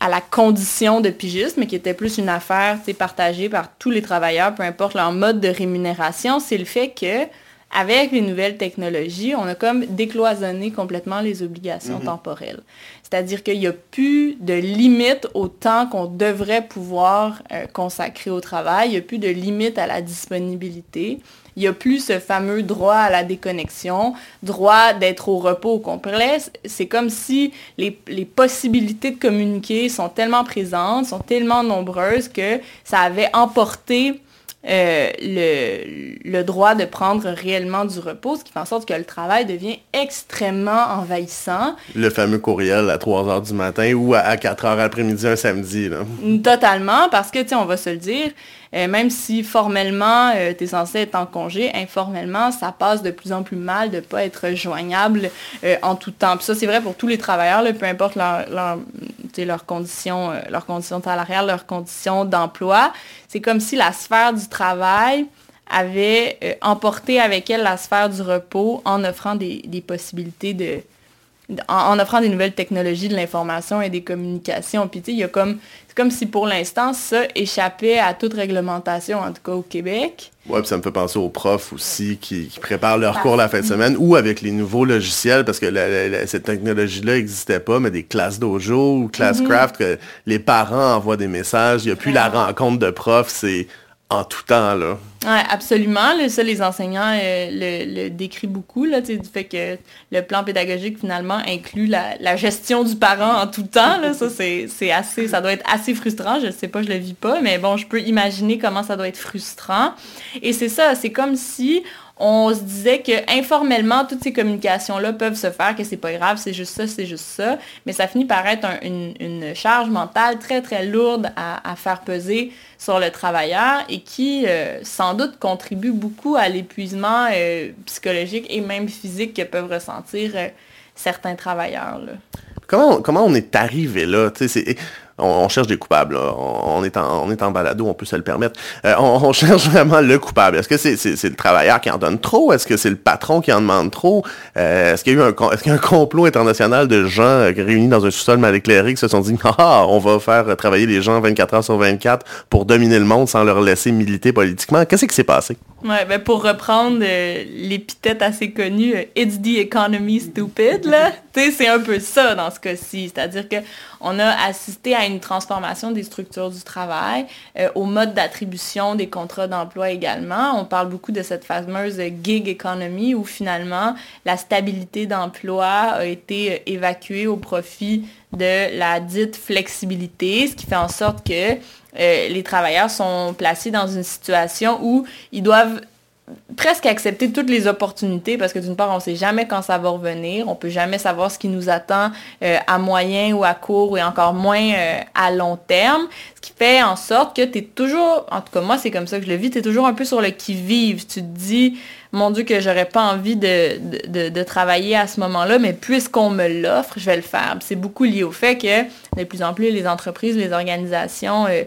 la condition de pigiste, mais qui était plus une affaire partagée par tous les travailleurs, peu importe leur mode de rémunération, c'est le fait que avec les nouvelles technologies, on a comme décloisonné complètement les obligations Mhm. temporelles. C'est-à-dire qu'il n'y a plus de limite au temps qu'on devrait pouvoir euh, consacrer au travail, il n'y a plus de limite à la disponibilité, il n'y a plus ce fameux droit à la déconnexion, droit d'être au repos au complet. C'est comme si les, les possibilités de communiquer sont tellement présentes, sont tellement nombreuses que ça avait emporté euh, le, le droit de prendre réellement du repos, ce qui fait en sorte que le travail devient extrêmement envahissant. Le fameux courriel à 3 heures du matin ou à, à 4 heures après-midi un samedi. Là. Totalement, parce que, tu on va se le dire, euh, même si formellement, tu es censé être en congé, informellement, ça passe de plus en plus mal de ne pas être joignable euh, en tout temps. Puis ça, c'est vrai pour tous les travailleurs, peu importe leur, leur, leurs conditions, euh, leurs conditions salariales, leurs conditions d'emploi. C'est comme si la sphère du travail avait euh, emporté avec elle la sphère du repos en offrant des possibilités de, en, en offrant des nouvelles technologies de l'information et des communications. Puis tu sais, il y a comme, c'est comme si pour l'instant, ça échappait à toute réglementation, en tout cas au Québec. Ouais, puis ça me fait penser aux profs aussi qui, qui préparent leurs cours la fin de semaine ou avec les nouveaux logiciels parce que la- la- la- cette technologie-là n'existait pas, mais des classes dojo ou classcraft que les parents envoient des messages. Il n'y a plus la rencontre de profs, c'est en tout temps, là. Ouais, absolument. Là, ça, les enseignants euh, le, le décrivent beaucoup, là, du fait que le plan pédagogique, finalement, inclut la, gestion du parent en tout temps. Ça, c'est assez, ça doit être assez frustrant. Je sais pas, je le vis pas, mais bon, je peux imaginer comment ça doit être frustrant. Et c'est ça, c'est comme si on se disait que informellement, toutes ces communications-là peuvent se faire, que c'est pas grave, c'est juste ça, c'est juste ça. Mais ça finit par être un- une, charge mentale très, très lourde à, faire peser sur le travailleur et qui, euh, sans doute, contribue beaucoup à l'épuisement euh, psychologique et même physique que peuvent ressentir euh, certains travailleurs. Comment, on est arrivé là? On, cherche des coupables. On, est en, balado, on peut se le permettre. Euh, on, cherche vraiment le coupable. Est-ce que c'est le travailleur qui en donne trop? Est-ce que c'est le patron qui en demande trop? Euh, Est-ce qu'il y a eu un, complot international de gens euh, réunis dans un sous-sol mal éclairé qui se sont dit « Ah, on va faire travailler les gens 24 heures sur 24 pour dominer le monde sans leur laisser militer politiquement. » Qu'est-ce qui s'est passé? Ouais, ben pour reprendre l'épithète assez connue, It's the economy stupid, là. c'est un peu ça dans ce cas-ci. C'est-à-dire que on a assisté à une transformation des structures du travail, euh, au mode d'attribution des contrats d'emploi également. On parle beaucoup de cette fameuse gig economy où finalement la stabilité d'emploi a été euh, évacuée au profit de la dite flexibilité, ce qui fait en sorte que euh, les travailleurs sont placés dans une situation où ils doivent presque accepter toutes les opportunités parce que d'une part, on ne sait jamais quand ça va revenir, on peut jamais savoir ce qui nous attend euh, à moyen ou à court et encore moins euh, à long terme, ce qui fait en sorte que tu es toujours, en tout cas moi c'est comme ça que je le vis, tu es toujours un peu sur le qui-vive, tu te dis, mon Dieu que j'aurais pas envie de, travailler à ce moment-là, mais puisqu'on me l'offre, je vais le faire. C'est beaucoup lié au fait que de plus en plus les entreprises, les organisations euh,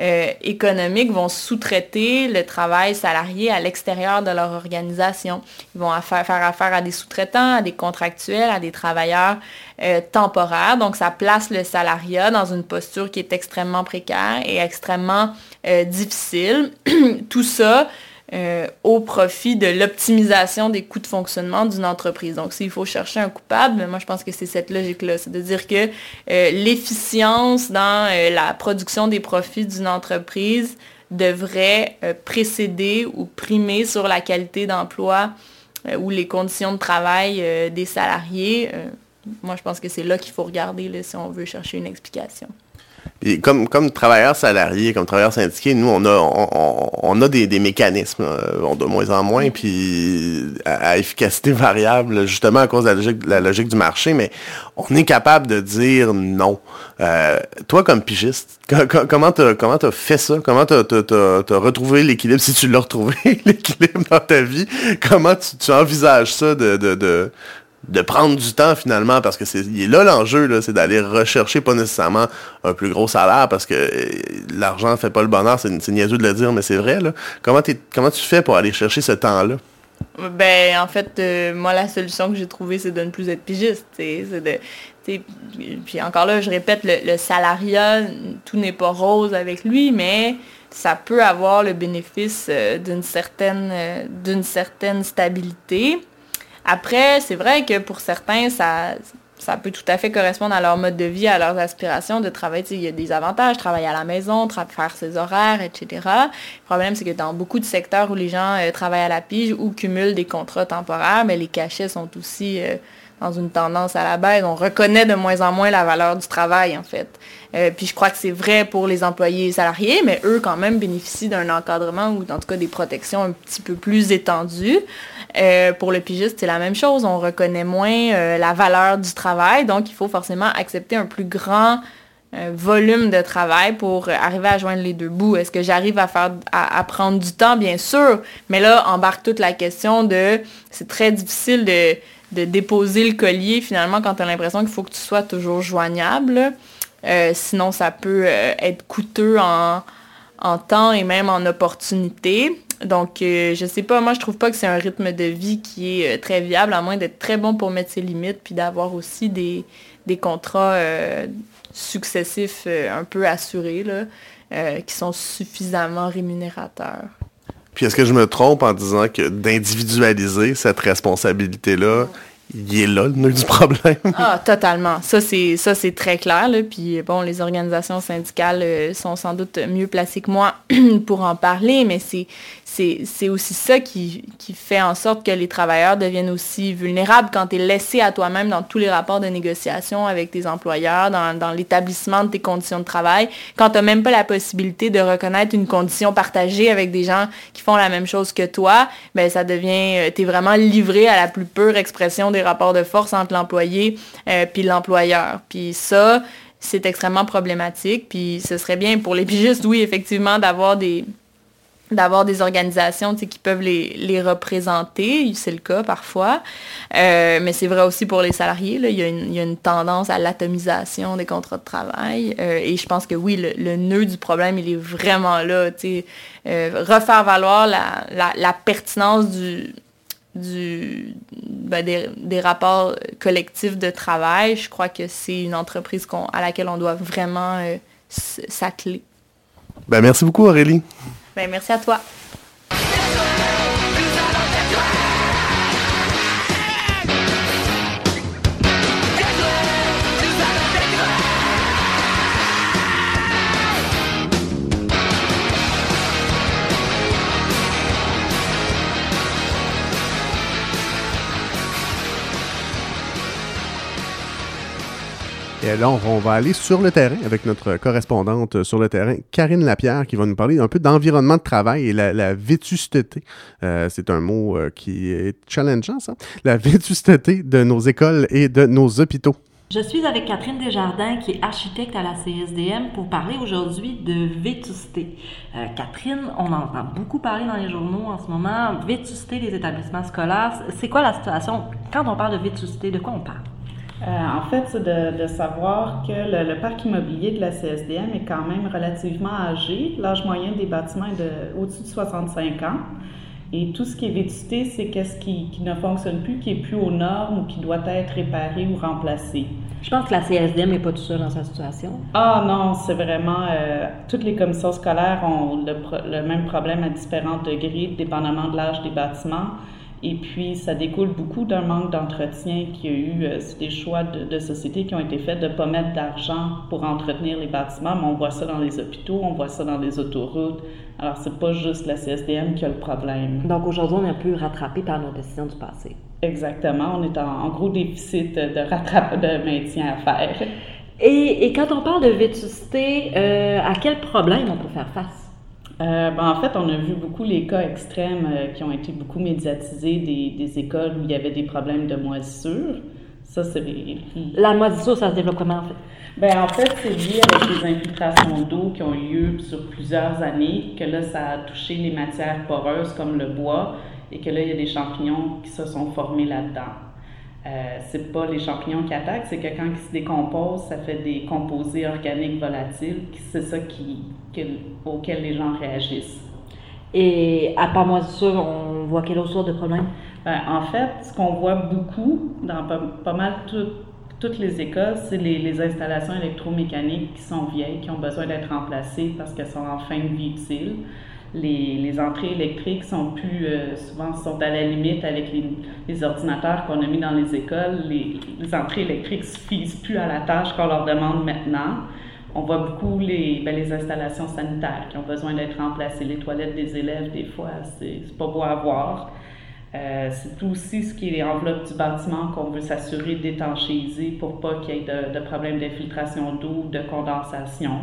euh, économiques vont sous-traiter le travail salarié à l'extérieur de leur organisation. Ils vont faire affaire à des sous-traitants, à des contractuels, à des travailleurs euh, temporaires. Donc, ça place le salariat dans une posture qui est extrêmement précaire et extrêmement euh, difficile. Tout ça euh, au profit de l'optimisation des coûts de fonctionnement d'une entreprise. Donc, s'il faut chercher un coupable, moi, je pense que c'est cette logique-là. C'est de dire que euh, l'efficience dans euh, la production des profits d'une entreprise devrait précéder ou primer sur la qualité d'emploi ou les conditions de travail des salariés. Moi, je pense que c'est là qu'il faut regarder si on veut chercher une explication. Puis comme, comme travailleurs salariés, comme travailleurs syndiqués, nous, on a, on, a des, des mécanismes, euh, de moins en moins, puis à, à efficacité variable, justement à cause de la logique, la logique du marché, mais on est capable de dire non. Euh, toi, comme pigiste, co- co- comment t'as comment t'as fait ça? Comment t'as t'as retrouvé l'équilibre, si tu l'as retrouvé, l'équilibre dans ta vie? Comment tu, tu envisages ça de, de, de, de prendre du temps finalement parce que c'est là l'enjeu là, c'est d'aller rechercher pas nécessairement un plus gros salaire parce que euh, l'argent fait pas le bonheur, c'est niaiseux de le dire mais c'est vrai là. Comment tu fais pour aller chercher ce temps-là? Ben, en fait, euh, moi, la solution que j'ai trouvée, c'est de ne plus être pigiste. C'est de, puis encore là, je répète, le, salariat, tout n'est pas rose avec lui, mais ça peut avoir le bénéfice euh, euh, d'une certaine stabilité. Après, c'est vrai que pour certains, ça, peut tout à fait correspondre à leur mode de vie, à leurs aspirations de travailler. Il y a des avantages, travailler à la maison, faire ses horaires, etc. Le problème, c'est que dans beaucoup de secteurs où les gens euh, travaillent à la pige ou cumulent des contrats temporaires, mais les cachets sont aussi euh, dans une tendance à la baisse. On reconnaît de moins en moins la valeur du travail, en fait. Euh, puis je crois que c'est vrai pour les employés salariés, mais eux, quand même, bénéficient d'un encadrement ou en tout cas des protections un petit peu plus étendues. Euh, pour le pigiste, c'est la même chose. On reconnaît moins euh, la valeur du travail, donc il faut forcément accepter un plus grand euh, volume de travail pour arriver à joindre les deux bouts. Est-ce que j'arrive à faire à, prendre du temps, bien sûr, mais là embarque toute la question de c'est très difficile de, de déposer le collier finalement quand tu as l'impression qu'il faut que tu sois toujours joignable. Sinon, ça peut être coûteux en, en temps et même en opportunité. Donc, euh, je sais pas, moi, je trouve pas que c'est un rythme de vie qui est euh, très viable, à moins d'être très bon pour mettre ses limites, puis d'avoir aussi des, des contrats euh, successifs euh, un peu assurés, là, qui sont suffisamment rémunérateurs. Puis est-ce que je me trompe en disant que d'individualiser cette responsabilité-là, il est là le nœud du problème? Ah, totalement. Ça, c'est très clair. Là. Puis bon, les organisations syndicales euh, sont sans doute mieux placées que moi pour en parler, mais c'est c'est aussi ça qui, qui fait en sorte que les travailleurs deviennent aussi vulnérables quand tu es laissé à toi-même dans tous les rapports de négociation avec tes employeurs, dans, dans l'établissement de tes conditions de travail, quand tu n'as même pas la possibilité de reconnaître une condition partagée avec des gens qui font la même chose que toi, ben ça devient, tu es vraiment livré à la plus pure expression des rapports de force entre l'employé euh, puis l'employeur. Puis ça, c'est extrêmement problématique. Puis ce serait bien pour les pigistes, oui, effectivement, d'avoir des d'avoir des organisations qui peuvent les, les représenter, c'est le cas parfois, Euh, mais c'est vrai aussi pour les salariés, là, il, y a une, il y a une tendance à l'atomisation des contrats de travail, Euh, et je pense que oui, le, le nœud du problème, il est vraiment là, Euh, refaire valoir la, la pertinence du, du, ben, des, des rapports collectifs de travail, je crois que c'est une entreprise à laquelle on doit vraiment euh, s'atteler. Ben, merci beaucoup, Aurélie. Ben, merci à toi. Et là, on va aller sur le terrain avec notre correspondante sur le terrain, Karine Lapierre, qui va nous parler un peu d'environnement de travail et la, la vétusteté. Euh, c'est un mot euh, qui est challengeant, ça. La vétusteté de nos écoles et de nos hôpitaux. Je suis avec Catherine Desjardins, qui est architecte à la CSDM, pour parler aujourd'hui de vétusté. Euh, Catherine, on en entend beaucoup parler dans les journaux en ce moment. Vétusté des établissements scolaires. C'est quoi la situation? Quand on parle de vétusté, de quoi on parle? Euh, en fait, c'est de, de savoir que le, le parc immobilier de la CSDM est quand même relativement âgé. L'âge moyen des bâtiments est de au-dessus de 65 ans. Et tout ce qui est vétusté, c'est qu'est-ce qui, qui ne fonctionne plus, qui est plus aux normes ou qui doit être réparé ou remplacé. Je pense que la CSDM n'est pas tout seul dans sa situation. Ah non, c'est vraiment... euh, toutes les commissions scolaires ont le, le même problème à différents degrés, dépendamment de l'âge des bâtiments. Et puis, ça découle beaucoup d'un manque d'entretien qu'il y a eu. euh, c'est des choix de, de sociétés qui ont été faits de ne pas mettre d'argent pour entretenir les bâtiments, mais on voit ça dans les hôpitaux, on voit ça dans les autoroutes. Alors, c'est pas juste la CSDM qui a le problème. Donc aujourd'hui, on est un peu rattrapé par nos décisions du passé. Exactement, on est en, en gros déficit de rattrape de maintien à faire. Et, et quand on parle de vétusté, euh, à quel problème on peut faire face? Euh, ben, en fait, on a vu beaucoup les cas extrêmes euh, qui ont été beaucoup médiatisés des, des écoles où il y avait des problèmes de moisissure. Ça, c'est La moisissure, ça se développe comment en fait? Ben, en fait, c'est lié avec des infiltrations d'eau qui ont eu lieu sur plusieurs années, que là, ça a touché les matières poreuses comme le bois et que là, il y a des champignons qui se sont formés là-dedans. Euh, c'est pas les champignons qui attaquent, c'est que quand ils se décomposent, ça fait des composés organiques volatiles. C'est ça qui, que- auquel les gens réagissent. Et à part moisissure, on voit quelle autre sorte de problème? Ben, en fait, ce qu'on voit beaucoup dans pas, pas mal tout- toutes les écoles, c'est les, les installations électromécaniques qui sont vieilles, qui ont besoin d'être remplacées parce qu'elles sont en fin de vie utile. Les, entrées électriques sont plus euh, souvent sont à la limite avec les, ordinateurs qu'on a mis dans les écoles. Les, entrées électriques suffisent plus à la tâche qu'on leur demande maintenant. On voit beaucoup les, ben, les installations sanitaires qui ont besoin d'être remplacées. Les toilettes des élèves, des fois, c'est pas beau à voir. Euh, c'est aussi ce qui est l'enveloppe du bâtiment qu'on veut s'assurer d'étanchéiser pour pas qu'il y ait de, de problèmes d'infiltration d'eau ou de condensation.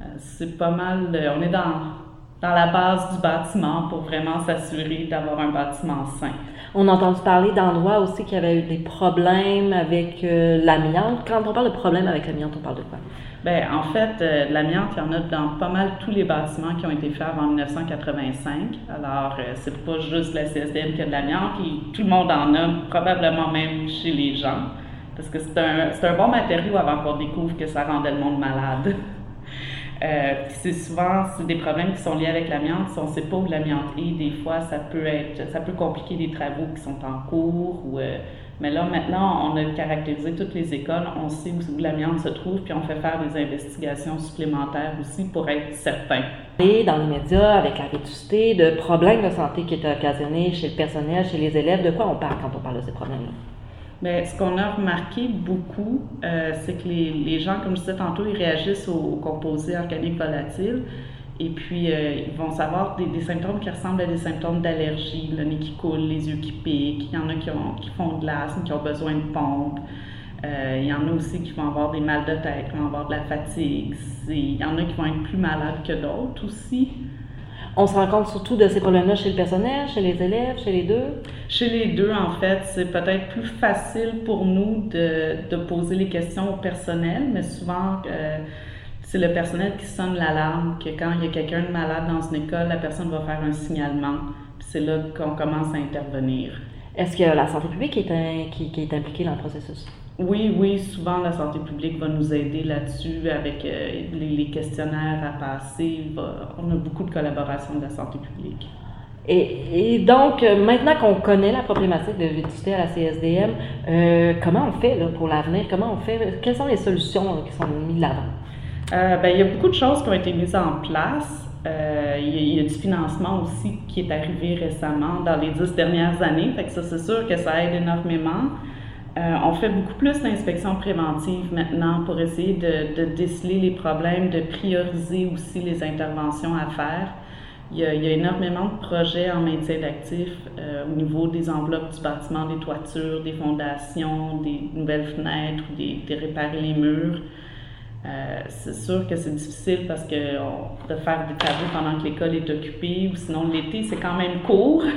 Euh, c'est pas mal, on est dans, dans la base du bâtiment pour vraiment s'assurer d'avoir un bâtiment sain. On a entendu parler d'endroits aussi qui avaient eu des problèmes avec euh, l'amiante. Quand on parle de problème avec l'amiante, on parle de quoi? Ben, en fait, euh, l'amiante, il y en a dans pas mal tous les bâtiments qui ont été faits avant 1985. Alors, euh, c'est pas juste la CSDM qui a de l'amiante, et tout le monde en a, probablement même chez les gens. Parce que c'est un, c'est un bon matériau avant qu'on découvre que ça rendait le monde malade. Euh, c'est souvent des problèmes qui sont liés avec l'amiante. Si on ne sait pas où l'amiante est, des fois, ça peut être ça peut compliquer des travaux qui sont en cours. Ou, euh, mais là, maintenant, on a caractérisé toutes les écoles, on sait où, où l'amiante se trouve, puis on fait faire des investigations supplémentaires aussi pour être certain. Et dans les médias, avec la vétusté, de problèmes de santé qui étaient occasionnés chez le personnel, chez les élèves, de quoi on parle quand on parle de ces problèmes-là? Mais ce qu'on a remarqué beaucoup, euh, c'est que les, les, gens, comme je disais tantôt, ils réagissent aux composés organiques volatiles. Et puis, euh, ils vont savoir des, symptômes qui ressemblent à des symptômes d'allergie, le nez qui coule, les yeux qui piquent. Il y en a qui font de l'asthme, qui ont besoin de pompe. Euh, il y en a aussi qui vont avoir des mal de tête, qui vont avoir de la fatigue. Il y en a qui vont être plus malades que d'autres aussi. On se rend compte surtout de ces problèmes-là chez le personnel, chez les élèves, chez les deux? Chez les deux, en fait, c'est peut-être plus facile pour nous de, de, poser les questions au personnel, mais souvent, euh, c'est le personnel qui sonne l'alarme, que quand il y a quelqu'un de malade dans une école, la personne va faire un signalement, puis c'est là qu'on commence à intervenir. Est-ce que la santé publique est, un, qui, qui est impliquée dans le processus? Oui, oui, souvent la santé publique va nous aider là-dessus avec euh, les, les, questionnaires à passer. Va, on a beaucoup de collaboration de la santé publique. Et, et donc, euh, maintenant qu'on connaît la problématique de vétusté à la CSDM, euh, comment on fait là, pour l'avenir? Comment on fait? Quelles sont les solutions là, qui sont mises de l'avant? Euh, ben, il y a beaucoup de choses qui ont été mises en place. Euh, il, y a, il, y a, du financement aussi qui est arrivé récemment dans les dix dernières années. Fait que ça, c'est sûr que ça aide énormément. Euh, on fait beaucoup plus d'inspections préventives maintenant pour essayer de, déceler les problèmes, de prioriser aussi les interventions à faire. Il y a, énormément de projets en maintien d'actifs euh, au niveau des enveloppes du bâtiment, des toitures, des fondations, des nouvelles fenêtres, des, de réparer les murs. Euh, c'est sûr que c'est difficile parce que on, de faire des travaux pendant que l'école est occupée ou sinon l'été c'est quand même court.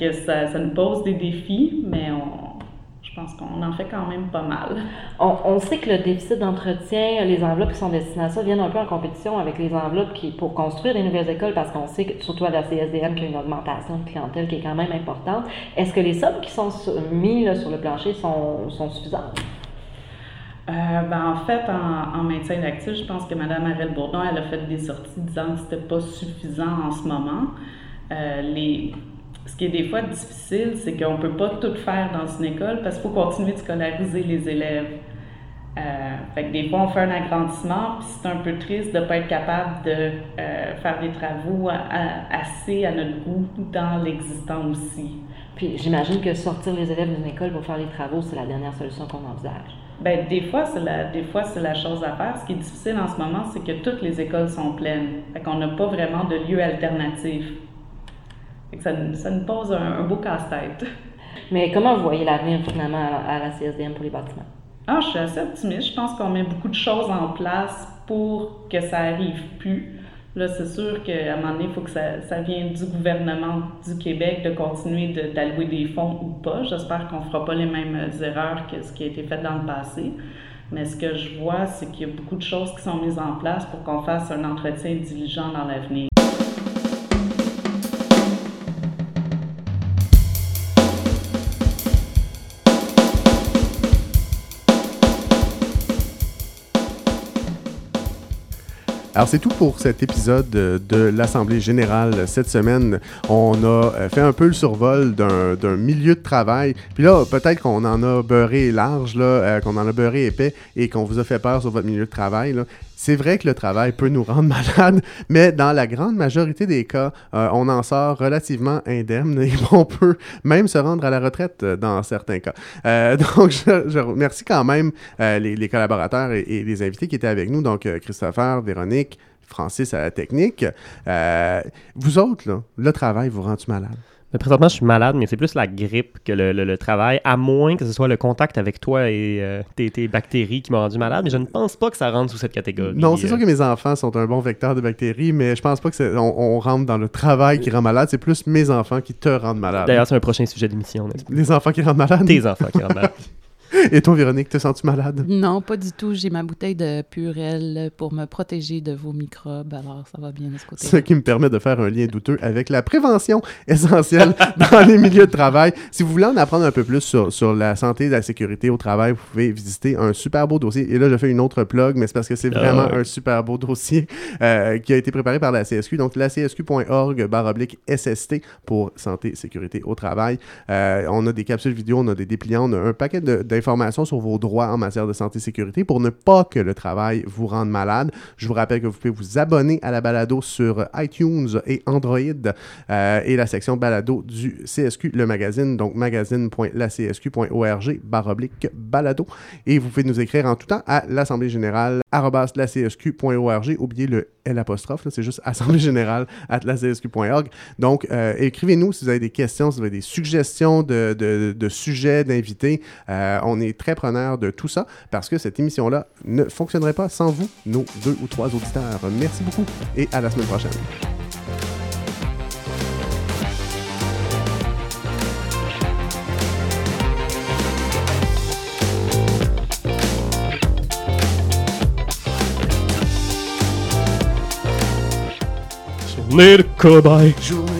que ça, ça nous pose des défis, mais on, pense qu'on en fait quand même pas mal. On, on sait que le déficit d'entretien, les enveloppes qui sont destinées à ça viennent un peu en compétition avec les enveloppes qui, pour construire des nouvelles écoles parce qu'on sait que, surtout à la CSDM, qu'il y a une augmentation de clientèle qui est quand même importante. Est-ce que les sommes qui sont mises là, sur le plancher sont, sont suffisantes? Euh, ben, en fait, en, en maintien d'actifs, je pense que Mme Arelle Bourdon, elle a fait des sorties disant que c'était pas suffisant en ce moment. Euh, les, ce qui est des fois difficile, c'est qu'on ne peut pas tout faire dans une école parce qu'il faut continuer de scolariser les élèves. Euh, fait que des fois, on fait un agrandissement, puis c'est un peu triste de ne pas être capable de euh, faire des travaux à, à, assez à notre goût dans l'existant aussi. Puis j'imagine que sortir les élèves d'une école pour faire les travaux, c'est la dernière solution qu'on envisage. Ben, des fois, c'est la, des fois, c'est la chose à faire. Ce qui est difficile en ce moment, c'est que toutes les écoles sont pleines. Fait qu'on n'a pas vraiment de lieu alternatif. Ça, ça nous pose un, un beau casse-tête. Mais comment vous voyez l'avenir finalement à, à la CSDM pour les bâtiments? Ah, je suis assez optimiste. Je pense qu'on met beaucoup de choses en place pour que ça arrive plus. Là, c'est sûr qu'à un moment donné, il faut que ça, ça vienne du gouvernement du Québec de continuer d'allouer de, des fonds ou pas. J'espère qu'on ne fera pas les mêmes erreurs que ce qui a été fait dans le passé. Mais ce que je vois, c'est qu'il y a beaucoup de choses qui sont mises en place pour qu'on fasse un entretien diligent dans l'avenir. Alors c'est tout pour cet épisode de l'Assemblée générale cette semaine. On a fait un peu le survol d'un milieu de travail. Puis là, peut-être qu'on en a beurré large, là, euh, qu'on en a beurré épais et qu'on vous a fait peur sur votre milieu de travail. Là. C'est vrai que le travail peut nous rendre malades, mais dans la grande majorité des cas, euh, on en sort relativement indemne et on peut même se rendre à la retraite dans certains cas. Euh, donc, je, remercie quand même euh, les, collaborateurs et, et, les invités qui étaient avec nous, donc Christopher, Véronique, Francis à la technique. Euh, vous autres, là, le travail vous rend-tu malade? Mais présentement, je suis malade, mais c'est plus la grippe que le, le, le, travail, à moins que ce soit le contact avec toi et euh, tes, tes, bactéries qui m'ont rendu malade, mais je ne pense pas que ça rentre sous cette catégorie. Non, c'est euh... sûr que mes enfants sont un bon vecteur de bactéries, mais je pense pas que on, on, rentre dans le travail qui rend malade, c'est plus mes enfants qui te rendent malade. D'ailleurs, c'est un prochain sujet d'émission. Les enfants qui rendent malade? Tes enfants qui rendent malade. Et toi, Véronique, te sens-tu malade? Non, pas du tout. J'ai ma bouteille de Purel pour me protéger de vos microbes, alors ça va bien de ce côté. Ce qui me permet de faire un lien douteux avec la prévention essentielle dans les milieux de travail. Si vous voulez en apprendre un peu plus sur, sur la santé et la sécurité au travail, vous pouvez visiter un super beau dossier. Et là, je fais une autre plug, mais c'est parce que c'est Ah vraiment un super beau dossier euh, qui a été préparé par la CSQ. Donc, la csq.org barre oblique SST pour santé et sécurité au travail. Euh, on a des capsules vidéo, on a des dépliants, on a un paquet de- d'informations sur vos droits en matière de santé et sécurité pour ne pas que le travail vous rende malade. Je vous rappelle que vous pouvez vous abonner à la balado sur iTunes et Android euh, et la section balado du CSQ, le magazine, donc magazine.lacsq.org barre oblique balado. Et vous pouvez nous écrire en tout temps à l'Assemblée générale lacsq.org. Oubliez le C'est juste Assemblée générale at lacsq.org. Donc, euh, écrivez-nous si vous avez des questions, si vous avez des suggestions de, de- de sujets, d'invités. Euh, on est très preneurs de tout ça parce que cette émission-là ne fonctionnerait pas sans vous, nos deux ou trois auditeurs. Merci beaucoup et à la semaine prochaine. Journée de cobaye. Journée